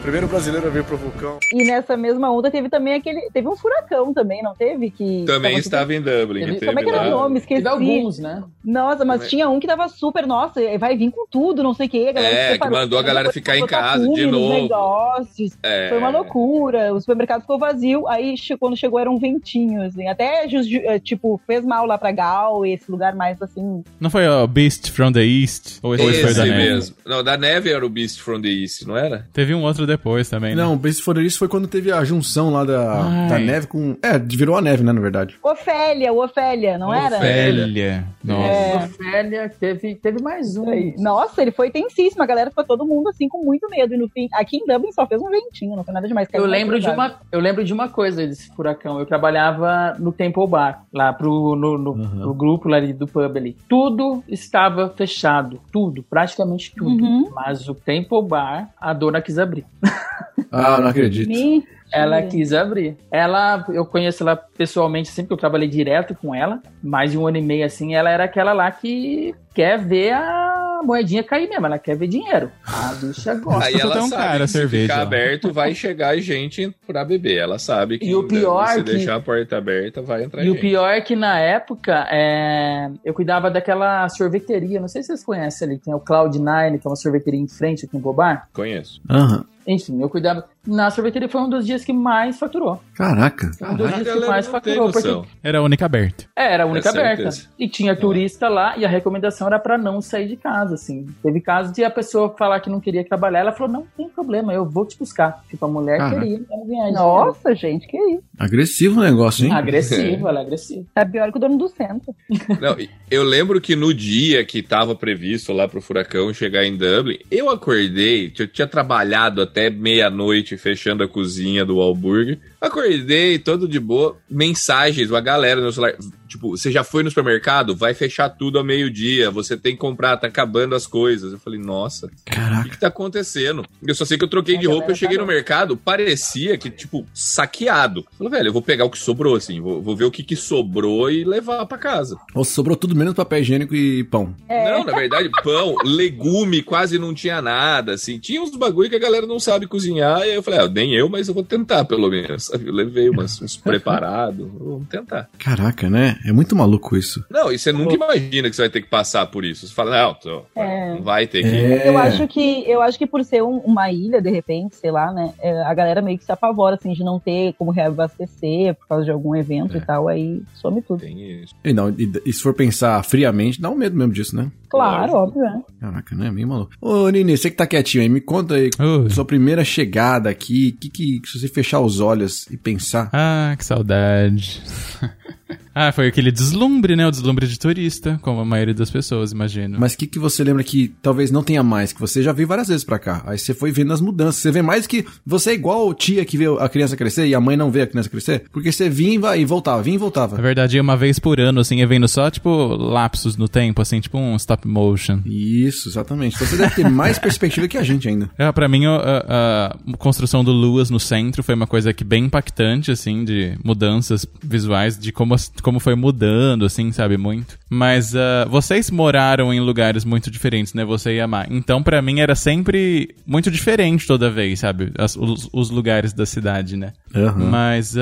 Primeiro brasileiro a vir pro vulcão. E nessa mesma onda teve também aquele. Teve um furacão também, não teve? Que Também tava estava em Dublin. Teve- Como é que era o nome? Esqueci. Teve alguns, né? Nossa, mas Também. tinha um que tava super. Nossa, vai vir com tudo, não sei o quê. a galera É, que mandou a galera ficar em casa de novo. negócios. É. Foi uma loucura. O supermercado ficou vazio. Aí quando chegou era um ventinho, assim. Até, eh, tipo, fez mal lá pra Gal, esse lugar mais assim. Não foi o Beast from the East? Ou esse, foi Esse da neve? mesmo. Não, da neve era o Beast from the East, não era? Teve um outro depois também, né? Não, Base for isso foi quando teve a junção lá da, Ai. da neve com. É, virou a neve, né, na verdade. Ofélia, o Ofélia, não era? Ofélia. Nossa. É. Ofélia, teve, teve mais um aí. Nossa, ele foi tensíssimo. A galera ficou todo mundo assim com muito medo. E no fim, aqui em Dublin só fez um ventinho, não foi nada demais. Eu lembro, de uma, eu lembro de uma coisa desse furacão. Eu trabalhava no Temple Bar, lá pro, no, no- no grupo lá ali do pub ali. Tudo estava fechado. Tudo, praticamente tudo. Uhum. Mas o Temple Bar, a dona quis abrir. [LAUGHS] Ah, não acredito. Me- Ela quis abrir. Ela, eu conheço ela pessoalmente, sempre que eu trabalhei direto com ela, mais de um ano e meio assim, ela era aquela lá que quer ver a moedinha cair mesmo, ela quer ver dinheiro. A bicha gosta. Aí ela tem um sabe cara, que se cerveja, ficar aberto, vai chegar gente pra beber. Ela sabe que E o pior se que- deixar a porta aberta, vai entrar E o gente. pior é que na época é, eu cuidava daquela sorveteria, não sei se vocês conhecem ali, tem o Cloud9, que é uma sorveteria em frente aqui em Bobar. Conheço. Aham. Enfim, eu cuidava. Na sorveteria foi um dos dias que mais faturou. Caraca. Um dos A dias que mais faturou. Porque. Era a única aberta. é, era a única É aberta. E tinha turista lá e a recomendação era pra não sair de casa, assim. Teve casos de a pessoa falar que não queria trabalhar, ela falou: não tem problema, eu vou te buscar. Tipo, a mulher Caraca. queria ela ganhar dinheiro. Nossa, gente, que isso. Agressivo o negócio, hein? Agressivo, [LAUGHS] ela é agressiva. Tá pior que o dono do centro. [LAUGHS] Não, eu lembro que no dia que tava previsto lá pro furacão chegar em Dublin, eu acordei, eu tinha trabalhado até meia-noite fechando a cozinha do Walburger. Acordei todo de boa, mensagens, uma galera no celular. Tipo, você já foi no supermercado? Vai fechar tudo ao meio-dia. Você tem que comprar, tá acabando as coisas. Eu falei, nossa, o que, que tá acontecendo? Eu só sei que eu troquei de roupa, eu cheguei no mercado, parecia que, tipo, saqueado. Eu falei, velho, eu vou pegar o que sobrou, assim, vou, vou ver o que, que sobrou e levar pra casa. Ou sobrou tudo menos papel higiênico e pão. Não, na verdade, pão, legume, quase não tinha nada, assim. Tinha uns bagulho que a galera não sabe cozinhar, e aí eu falei, ah, nem eu, mas eu vou tentar, pelo menos. Sabe? Eu levei umas, uns [LAUGHS] preparados, vamos tentar. Caraca, né? É muito maluco isso. Não, e você nunca imagina que você vai ter que passar por isso. Você fala, não, tô, É. não vai ter que... É. Eu acho que eu acho que por ser um- uma ilha, de repente, sei lá, né? é, A galera meio que se apavora, assim, de não ter como reabastecer por causa de algum evento É. e tal, aí some tudo. Tem isso. E, não, e, e se for pensar friamente, dá um medo mesmo disso, né? Claro, óbvio, é. Caraca, né? Meio maluco. Ô, Nini, você que tá quietinho aí, me conta aí. Ui. Sua primeira chegada aqui, que, que se você fechar os olhos e pensar. Ah, que saudade. [LAUGHS] ah, foi aquele deslumbre, né? O deslumbre de turista, como a maioria das pessoas, imagino. Mas o que, que você lembra que talvez não tenha mais, que você já viu várias vezes pra cá? Aí você foi vendo as mudanças. Você vê mais que você é igual tia que vê a criança crescer e a mãe não vê a criança crescer? Porque você vinha e voltava, vinha e Na voltava. verdade, uma vez por ano, assim, ia vendo só, tipo, lapsos no tempo, assim, tipo um stop motion. Isso, exatamente. Então você deve ter mais [LAUGHS] perspectiva que a gente ainda. É, pra mim, a, a- a construção do Luas no centro foi uma coisa que bem impactante, assim, de mudanças visuais, de como, as- como foi mudando, assim, sabe, muito. Mas uh, vocês moraram em lugares muito diferentes, né? Você e a Má. Então, pra mim, era sempre muito diferente toda vez, sabe? As- os, os lugares da cidade, né? Aham. Mas uh,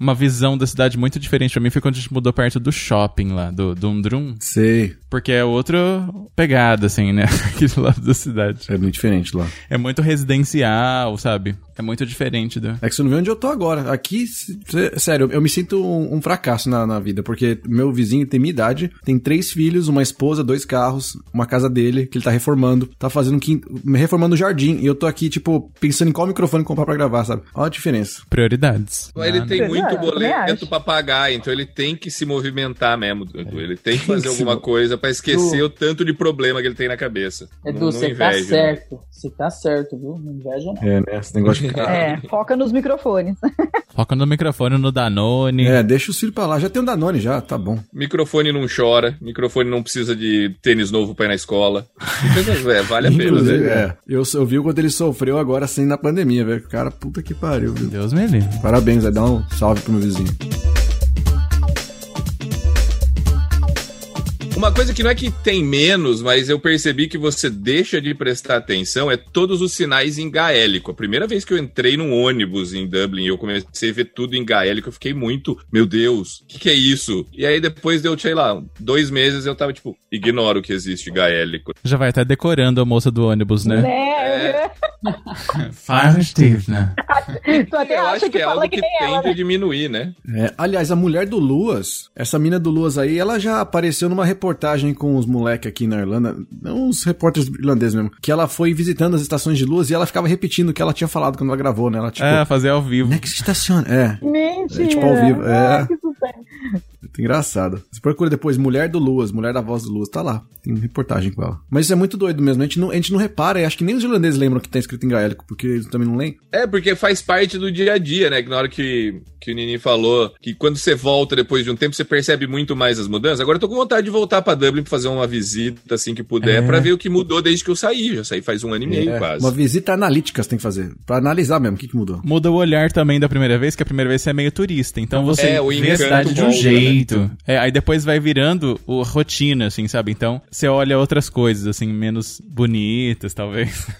uma visão da cidade muito diferente pra mim foi quando a gente mudou perto do shopping lá, do Dundrum. Sei. Porque é outra pegada, assim, né? [LAUGHS] Aquele lado da cidade. É muito diferente lá. É muito residencial, sabe? É muito diferente do. É que você não vê onde eu tô agora. Aqui, sério, eu me sinto um, um fracasso na, na vida, porque meu vizinho tem minha idade, tem três filhos, uma esposa, dois carros, uma casa dele, que ele tá reformando, tá fazendo um quin- reformando o jardim, e eu tô aqui, tipo, pensando em qual microfone comprar pra gravar, sabe? Olha a diferença. Prioridades. Mas Ele Ah, tem muito boleto pra pagar, então ele tem que se movimentar mesmo. Ele tem que fazer alguma coisa pra esquecer o tanto de problema que ele tem na cabeça. Edu, não você tá né? certo. Você tá certo, viu? Não inveja não. É, né? Esse negócio de. É, foca nos microfones. [LAUGHS] Foca no microfone no Danone. É, deixa os filhos pra lá. Já tem um Danone já, tá bom. Microfone não chora, microfone não precisa de tênis novo pra ir na escola. Então, é, vale a pena. Né? é. Eu, eu vi quando ele sofreu agora sem na pandemia, velho. Cara, puta que pariu, viu? Deus me livre. Parabéns, vai dar um salve pro meu vizinho. Uma coisa que não é que tem menos, mas eu percebi que você deixa de prestar atenção é todos os sinais em gaélico. A primeira vez que eu entrei num ônibus em Dublin e eu comecei a ver tudo em gaélico, eu fiquei muito, meu Deus, o que, que é isso? E aí depois deu, sei lá, dois meses eu tava tipo, ignoro que existe gaélico. Já vai até decorando a moça do ônibus, né? Né? [LAUGHS] Faz, Steve, né? Tu até eu acha acho que, que, é algo que que ela, tende né? a diminuir, né? É, aliás, a mulher do Luas, essa mina do Luas aí, ela já apareceu numa reportagem com os moleques aqui na Irlanda, não os repórteres irlandeses mesmo, que ela foi visitando as estações de Luas e ela ficava repetindo o que ela tinha falado quando ela gravou, né? Ela, tipo, É, fazer ao vivo. next station. É, Mentira. É, tipo, ao vivo, é. Ai, que sucesso. Muito engraçado. Você procura depois Mulher do Luas, Mulher da Voz do Luas, tá lá. Tem reportagem com ela. Mas isso é muito doido mesmo, a gente não, a gente não repara, e acho que nem os irlandeses lembram que tá escrito em gaélico, porque eles também não leem. É, porque faz parte do dia a dia, né? Que na hora que, que o Nini falou que quando você volta depois de um tempo, você percebe muito mais as mudanças. Agora eu tô com vontade de voltar pra Dublin pra fazer uma visita, assim que puder, É. pra ver o que mudou desde que eu saí. Já saí faz um ano e meio É, quase. Uma visita analítica você tem que fazer, pra analisar mesmo o que, que mudou. Muda o olhar também da primeira vez, que a primeira vez você é meio turista. Então você É, o vê a cidade de um né? Jeito. É, aí depois vai virando o rotina, assim, sabe? Então você olha outras coisas, assim, menos bonitas, talvez. [LAUGHS]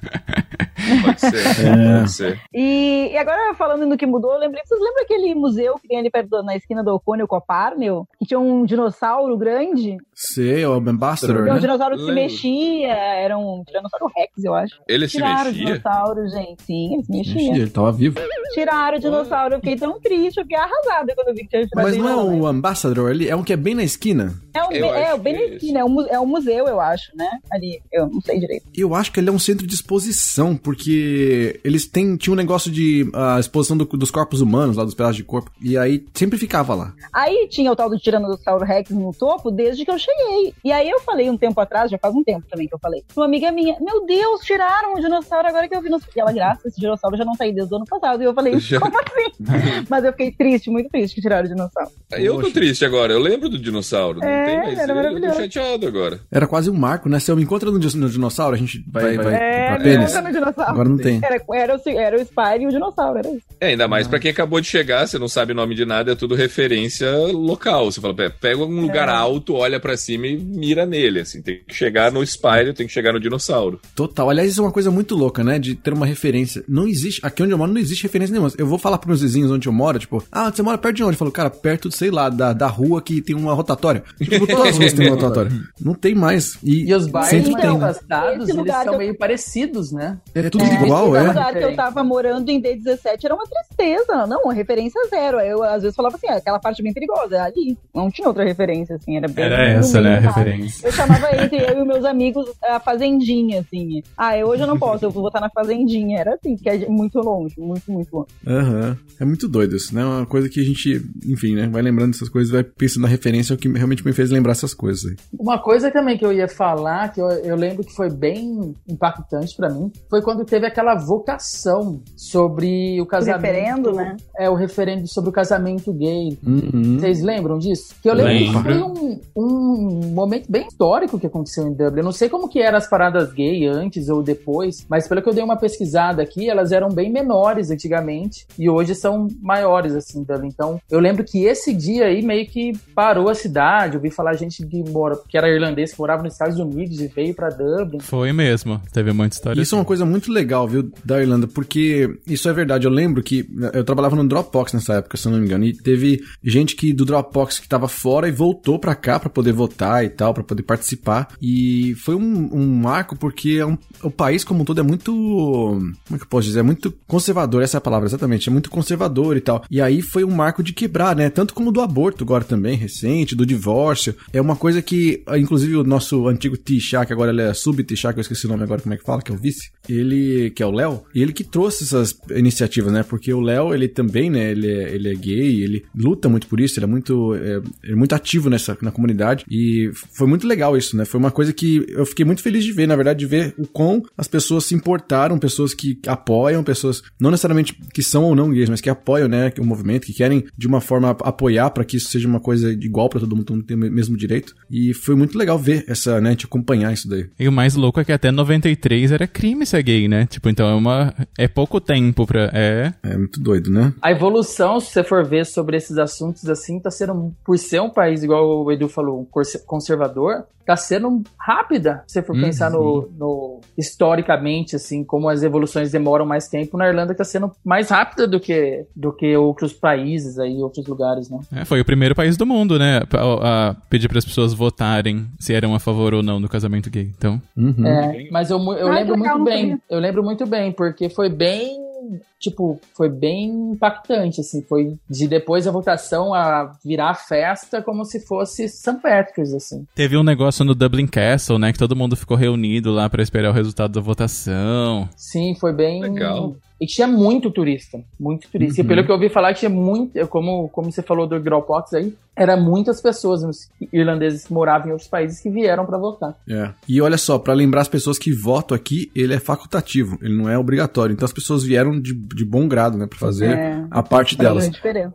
Pode ser, É. pode ser. E, e agora, falando no que mudou, eu lembrei, vocês lembram aquele museu que tem ali perto da- na esquina do Ocônio Coparnel? Que tinha um dinossauro grande? Sei, é o Ambassador, Tinha um né? dinossauro que se mexia, era um Tiranossauro Rex, eu acho. Ele se Tiraram o mexia? dinossauro, gente. Sim, ele se Ixi, mexia. ele tava vivo. Tiraram o dinossauro, eu fiquei tão triste, eu fiquei arrasada quando eu vi que tinha tirado Mas não é o Ambassador ali? É um que é bem na esquina? É um, é, bem na é esquina, é um, é um museu, eu acho, né? Ali, eu não sei direito. Eu acho que ele é um centro de exposição, porque eles têm, tinha um negócio de a exposição do- dos corpos humanos, lá dos pedaços de corpo, e aí sempre ficava lá. Aí tinha o tal do Tiranossauro Rex no topo desde que eu cheguei. E aí eu falei um tempo atrás, já faz um tempo também que eu falei, uma amiga minha, meu Deus, tiraram o dinossauro agora que eu vi no... E ela, graça, esse dinossauro já não tá aí desde o ano passado. E eu falei, Já. como assim? [LAUGHS] Mas eu fiquei triste, muito triste que tiraram o dinossauro. Eu tô triste agora, eu lembro do dinossauro. Não É, tem mais era ele, eu tô maravilhoso. chateado agora. Era quase um marco, né? Se eu me encontro no, no dinossauro, a gente vai, vai, É, pra me pênis. no dinossauro. Agora não tem. Era, era, o, era o Spire e o dinossauro, era isso. É, ainda mais pra quem acabou de chegar, você não sabe o nome de nada, é tudo referência local. Você fala, "Pé, pega um lugar É. alto, olha pra cima e mira nele, assim. Tem que chegar no Spire, tem que chegar no dinossauro. Total. Aliás, isso é uma coisa muito louca, né? De ter uma referência. Não existe. Aqui onde eu moro não existe referência nenhuma. Eu vou falar pros meus vizinhos onde eu moro, tipo, ah, você mora perto de onde? Eu falo, cara, perto, sei lá, da, da rua que tem uma rotatória. Tipo, todas as ruas têm uma [LAUGHS] rotatória. Não tem mais. E, E os bairros Então, tem. mais afastados, esse eles são eu- meio parecidos, né? É tudo É, igual, é? lugar que eu tava morando em D17 era uma tristeza. Não, uma referência zero. Eu, às vezes, falava assim, ah, aquela parte bem perigosa, é ali. Não tinha outra referência, assim, era bem... Era no essa, meio, né, sabe? referência. Eu chamava entre eu e meus amigos a fazendinha, assim. Ah, hoje eu não posso, eu vou botar na fazendinha. Era assim, que é muito longe, muito, muito longe. Aham. É muito doido isso, né? Uma coisa que a gente, enfim, né? Vai lembrando dessas coisas, vai pensando na referência, é o que realmente me fez lembrar essas coisas aí. Uma coisa também que eu ia falar, que eu, eu lembro que foi bem impactante pra mim, foi quando teve aquela vocação sobre o casamento. referendo? referendo, né? É o referendo sobre o casamento gay. Uhum. Vocês lembram disso? Que eu lembro que Lembro. foi um, um momento bem histórico que aconteceu em Dublin. Eu não sei como que eram as paradas gay antes ou depois, mas pelo que eu dei uma pesquisada aqui, elas eram bem menores antigamente e hoje são maiores, assim, Dublin. Então, eu lembro que esse dia aí meio que parou a cidade. Eu vi falar gente que, mora, que era irlandês, que morava nos Estados Unidos e veio pra Dublin. Foi mesmo. Teve muita história. Isso é uma assim. coisa muito legal, viu, da Irlanda, porque isso é verdade. Eu lembro que eu trabalhava no Dropbox nessa época, se eu não me engano, e teve gente que do Dropbox que tava fora e voltou pra cá pra poder votar e tal, pra poder participar. E foi um, um marco porque é um- o país como um todo é muito, como é que eu posso dizer, é muito conservador, essa é a palavra exatamente, é muito conservador e tal. E aí foi um marco de quebrar, né? Tanto como do aborto agora também, recente, do divórcio. É uma coisa que, ah, inclusive, o nosso antigo Tisha, que agora ele é sub-Tisha, que eu esqueci o nome agora, como é que fala, que é o vice, ele, que é o Léo, ele que trouxe essas iniciativas, né? Porque o Léo, ele também, né, ele é, ele é gay, ele luta muito por isso, ele é muito, é, ele é muito ativo nessa, na comunidade, e foi muito legal isso, né? Foi uma coisa que eu fiquei muito feliz de ver, na verdade, de ver o quão as pessoas se importaram, pessoas que apoiam, pessoas não necessariamente que são ou não gays, mas que apoiam, né, o movimento, que querem de uma forma apoiar para que isso seja uma coisa igual para todo mundo, todo mundo ter o mesmo direito. E foi muito legal ver essa, né, te acompanhar isso daí. E o mais louco é que até 93 era crime ser gay, né? Tipo, então é uma. É pouco tempo pra. É. É muito doido, né? A evolução, se você for ver sobre esses assuntos assim, tá sendo, por ser um país, igual o Edu falou, um conservador, tá sendo rápida. Se você for Uhum. pensar no, no- historicamente, assim, como as evoluções demoram mais tempo, na Irlanda tá sendo mais rápida do que, do que outros países aí, outros lugares, né? É, foi o primeiro país do mundo, né? A, a pedir para as pessoas votarem se eram a favor ou não do casamento gay. Então, Uhum. É, mas eu, eu lembro muito bem. Eu lembro muito bem, porque foi bem. Tipo, foi bem impactante, assim. Foi de depois da votação a virar festa como se fosse St. Patrick's, assim. teve um negócio no Dublin Castle, né? Que todo mundo ficou reunido lá para esperar o resultado da votação. Sim, foi bem. Legal. E tinha muito turista. Muito turista. Uhum. E pelo que eu ouvi falar, tinha muito. Como, como você falou do Dropbox aí, era muitas pessoas irlandeses que moravam em outros países que vieram pra votar. É. E olha só, pra lembrar as pessoas que votam aqui, ele é facultativo, ele não é obrigatório. Então as pessoas vieram de, de bom grado, né, pra fazer É. a parte delas.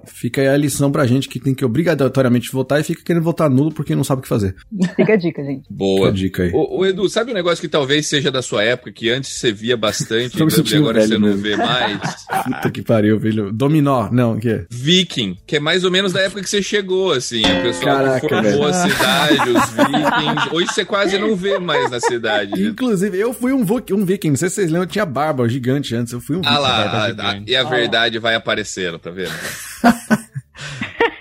Fica aí a lição pra gente que tem que obrigatoriamente votar e fica querendo votar nulo porque não sabe o que fazer. Fica a dica, gente. [LAUGHS] Fica Boa. a dica aí. Ô, ô, Edu, sabe um negócio que talvez seja da sua época, que antes você via bastante me e agora velho você não mesmo. vê mais? [LAUGHS] Puta que pariu, filho. Dominó, não, o quê? Viking, que é mais ou menos da época que você chegou, assim. O pessoal Caraca, que formou velho. a cidade, os vikings. Hoje você quase não vê mais na cidade. né? Inclusive, eu fui um, um viking, não sei se vocês lembram, eu tinha barba gigante antes, eu fui um viking. Ah lá, a- e a verdade vai aparecendo, tá vendo? [LAUGHS]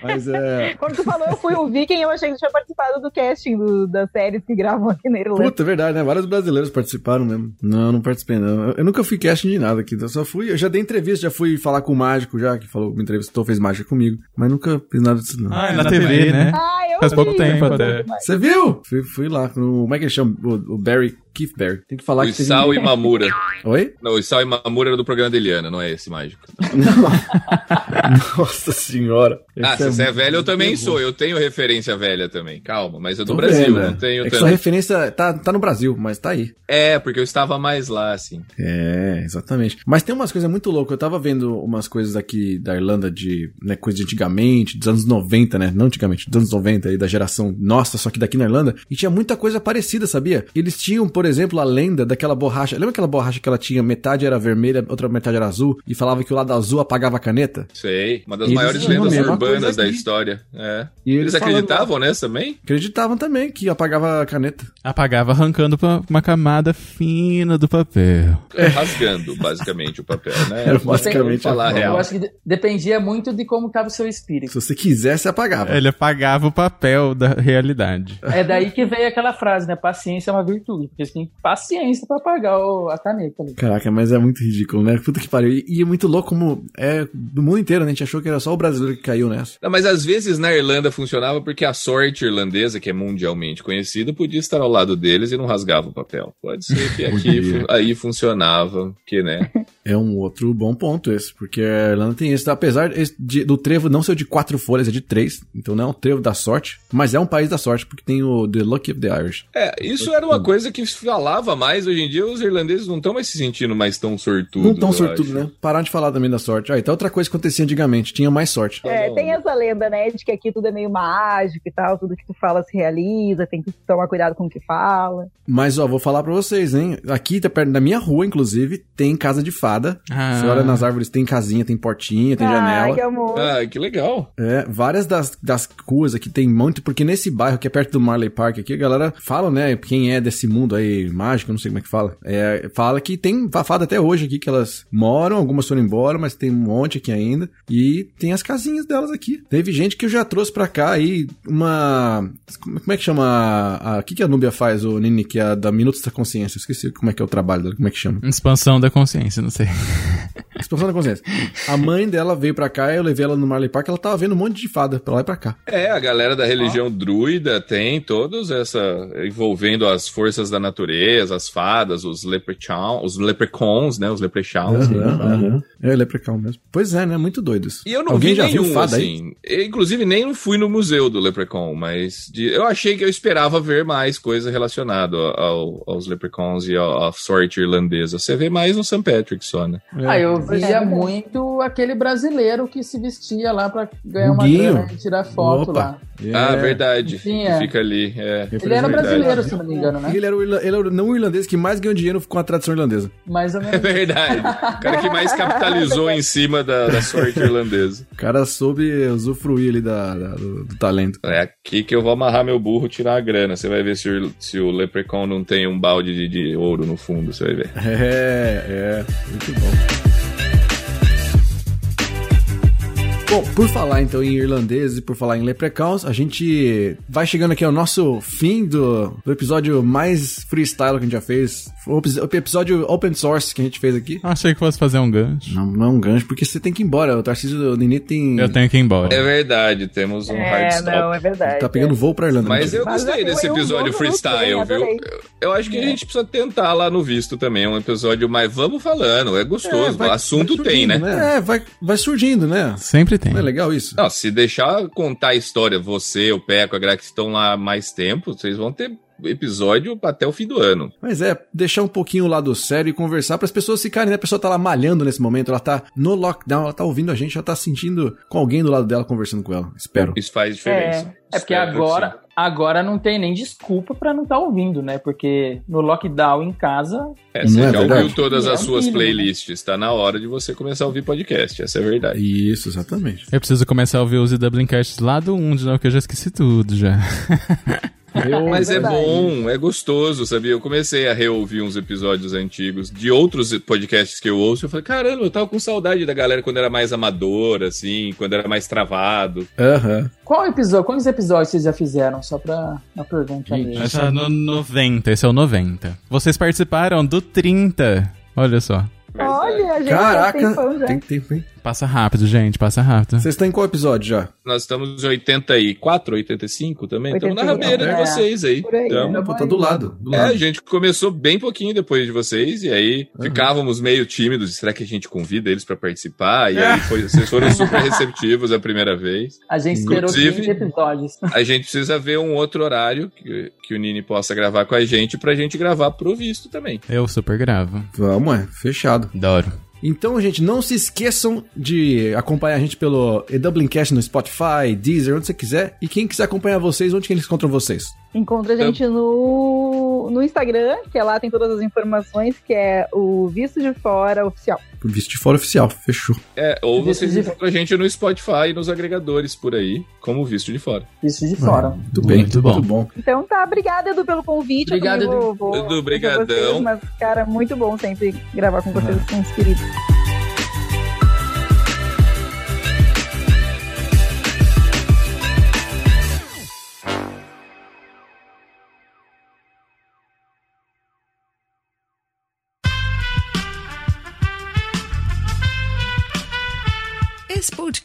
Mas é... Quando tu falou eu fui o Viking, eu achei que tu tinha participado do casting do- das séries que gravam aqui na Irlanda. Puta, é verdade, né? Vários brasileiros participaram mesmo. Não, não participei, não. Eu, eu nunca fui casting de nada aqui. Eu só fui. Eu já dei entrevista, já fui falar com o mágico já, que falou, me entrevistou, fez mágica comigo. Mas nunca fiz nada disso, não. Ah, é na, TV, né? Ah, eu Faz vi, pouco tempo até. Você viu? Fui, fui lá com o. Como é que ele chama? O, o Barry, Keith Barry. Tem que falar O que Isao teve... e Mamura. Oi? Não, o Isao e Mamura era do programa da Eliana, não é esse mágico. [LAUGHS] Nossa senhora. Ah, se você é velho, eu também sou. Eu tenho referência velha também. Calma, mas eu do Tô Brasil, vendo, não é. tenho É tanto. sua referência tá, tá no Brasil, mas tá aí. É, porque eu estava mais lá, assim. É, exatamente. Mas tem umas coisas muito loucas. Eu tava vendo umas coisas aqui da Irlanda de, né, coisa de antigamente, dos anos 90, né? Não antigamente, dos anos 90 aí, da geração nossa, só que daqui na Irlanda. E tinha muita coisa parecida, sabia? Eles tinham, por exemplo, a lenda daquela borracha. Lembra aquela borracha que ela tinha, metade era vermelha, outra metade era azul, e falava que o lado azul apagava a caneta? Sei. Uma das Eles maiores lendas urbanas da história. É. E Eles falando- acreditavam nessa também? Acreditavam também que apagava a caneta. Apagava arrancando pra uma camada fina do papel. Rasgando, basicamente, o papel, né? Era [LAUGHS] basicamente falar a a real. Eu acho que de- dependia muito de como tava o seu espírito. Se você quisesse, apagava. Ele apagava o papel da realidade. É daí que veio aquela frase, né? Paciência é uma virtude. Porque você tem paciência pra apagar o- a caneta ali. Caraca, mas é muito ridículo, né? Puta que pariu. E, e é muito louco como é do mundo inteiro, né? A gente achou que era só o brasileiro que caiu nessa. Não, mas às vezes na Irlanda funcionava porque a sorte irlandesa, que é mundialmente conhecida, podia estar ao lado deles e não rasgava o papel. Pode ser que aqui aí funcionava, que né? [LAUGHS] É um outro bom ponto esse, porque a Irlanda tem isso. Apesar de, do trevo não ser de quatro folhas, é de três. Então não é um trevo da sorte, mas é um país da sorte, porque tem o The Luck of the Irish. É, isso era uma coisa que se falava mais. Hoje em dia, os irlandeses não estão mais se sentindo mais tão sortudos. Não tão sortudos, né? Pararam de falar também da sorte. Ah, então outra coisa que acontecia antigamente, tinha mais sorte. É, tem essa lenda, né, de que aqui tudo é meio mágico e tal, tudo que tu fala se realiza, tem que tomar cuidado com o que fala. Mas, ó, vou falar pra vocês, hein? Aqui, tá perto da minha rua, inclusive, tem casa de fada. Ah. Você olha nas árvores, tem casinha, tem portinha, tem Ai, janela. que amor. Ah, que legal. É, várias das, das ruas aqui tem muito, porque nesse bairro que é perto do Marley Park aqui, a galera fala, né, quem é desse mundo aí mágico, não sei como é que fala, é, fala que tem fada até hoje aqui, que elas moram, algumas foram embora, mas tem um monte aqui ainda, e tem as casinhas delas aqui. Teve gente que eu já trouxe pra cá aí uma... Como é que chama? A, a, que que a Núbia faz, o Nini, que é a da Minutos da Consciência? Eu esqueci como é que é o trabalho dela, como é que chama? Expansão da consciência, não sei. [LAUGHS] Expansão da Consciência. A mãe dela veio pra cá, eu levei ela no Marley Park, ela tava vendo um monte de fada pra lá e pra cá. É, a galera da religião druida tem todos essa envolvendo as forças da natureza, as fadas, os leprechauns, os leprechauns, né, os leprechauns. Aham, É, Leprechaun mesmo. Pois é, né? Muito doido isso. E eu não Alguém vi já nenhum, viu fada aí? assim. Eu, inclusive, nem fui no museu do Leprechaun, mas de- eu achei que eu esperava ver mais coisa relacionada ao- aos Leprechauns e à sorte irlandesa. Você vê mais no St. Patrick só, né? Ah, eu É. via muito aquele brasileiro que se vestia lá pra ganhar uma grana e tirar foto Opa. lá. Ah, É. verdade. Sim, é. fica ali. É. Ele era Verdade. brasileiro, se não me engano, né? Ele era, ele era o não irlandês que mais ganhou dinheiro com a tradição irlandesa. Mais ou É menos. verdade. O cara que mais capitalizou em cima da, da sorte irlandesa. O cara soube usufruir ali da, da- do, do talento. É aqui que eu vou amarrar meu burro e tirar a grana. Você vai ver se o, se o Leprechaun não tem um balde de, de ouro no fundo, você vai ver. É, é. Muito bom. Bom, por falar então em irlandês e por falar em leprechauns, a gente vai chegando aqui ao nosso fim do, do episódio mais freestyle que a gente já fez. O epi- o episódio open source que a gente fez aqui. Achei que fosse fazer um gancho. Não, não é um gancho, porque você tem que ir embora. O Tarcísio do Nini tem. Eu tenho que ir embora. É verdade, temos um hard É, stop. não, é verdade. Tá pegando voo pra Irlanda. Mas eu gostei eu- desse episódio freestyle, trem, viu? Eu, eu acho que a gente precisa tentar lá no visto também. É um episódio mais. Vamos falando, é gostoso. vai- assunto vai tem, surgindo, né? É, vai, vai surgindo, né? Sempre tem. Não é legal isso? Não, se deixar contar a história, você, o Peco, a Gra que estão lá há mais tempo, vocês vão ter episódio até o fim do ano. Mas é, deixar um pouquinho o lado sério e conversar para as pessoas ficarem, né? A pessoa tá lá malhando nesse momento, ela tá no lockdown, ela tá ouvindo a gente, ela tá sentindo com alguém do lado dela conversando com ela. Espero. Isso faz diferença. É porque Espero que agora, agora não tem nem desculpa pra não estar ouvindo, né? Porque no lockdown em casa, É, você Não é já verdade? ouviu todas É as suas horrível, né? playlists. Tá na hora de você começar a ouvir podcast. Essa é a verdade. Isso, exatamente. Eu preciso começar a ouvir os Dublin Casts lá do 1 de novo, que eu já esqueci tudo já. [LAUGHS] Eu, Mas é bom, é gostoso, sabia? Eu comecei a reouvir uns episódios antigos de outros podcasts que eu ouço. Eu falei, caramba, eu tava com saudade da galera quando era mais amador, assim, quando era mais travado. Aham. qual episódio, quantos episódios vocês já fizeram? Só pra uma pergunta mesmo. Esse é no 90, esse é o 90. Vocês participaram do 30. Olha só. Olha, a gente Caraca, já tem fã já. tem tempo, hein? Passa rápido, gente, passa rápido. Vocês estão em qual episódio já? Nós estamos em 84, 85 também. Estamos na 85, rabeira de é. vocês aí. Por aí, né? Pô, tá do lado. Do É, lado. a gente começou bem pouquinho depois de vocês, e aí ficávamos meio tímidos. Será que a gente convida eles pra participar? E aí [LAUGHS] foi- vocês foram super receptivos a primeira vez. A gente esperou Inclusive- 15 episódios. A gente precisa ver um outro horário que, que o Nini possa gravar com a gente pra gente gravar pro visto também. Eu super gravo. Vamos, é. Fechado. Adoro. Então, gente, não se esqueçam de acompanhar a gente pelo EWCast no Spotify, Deezer, onde você quiser. E quem quiser acompanhar vocês, onde que eles encontram vocês? Encontra a gente no, no Instagram, que é lá tem todas as informações, que é o Visto de Fora Oficial. Por visto de fora oficial. Fechou. É, ou Visto vocês de- encontram a gente no Spotify e nos agregadores por aí, como visto de fora. Isso de fora. Muito bem, Muito bom. Muito bom. Então tá, obrigada, Edu, pelo convite. Obrigado, Edu, vou brigadão. vocês, Mas, cara, muito bom sempre gravar com vocês, com os queridos.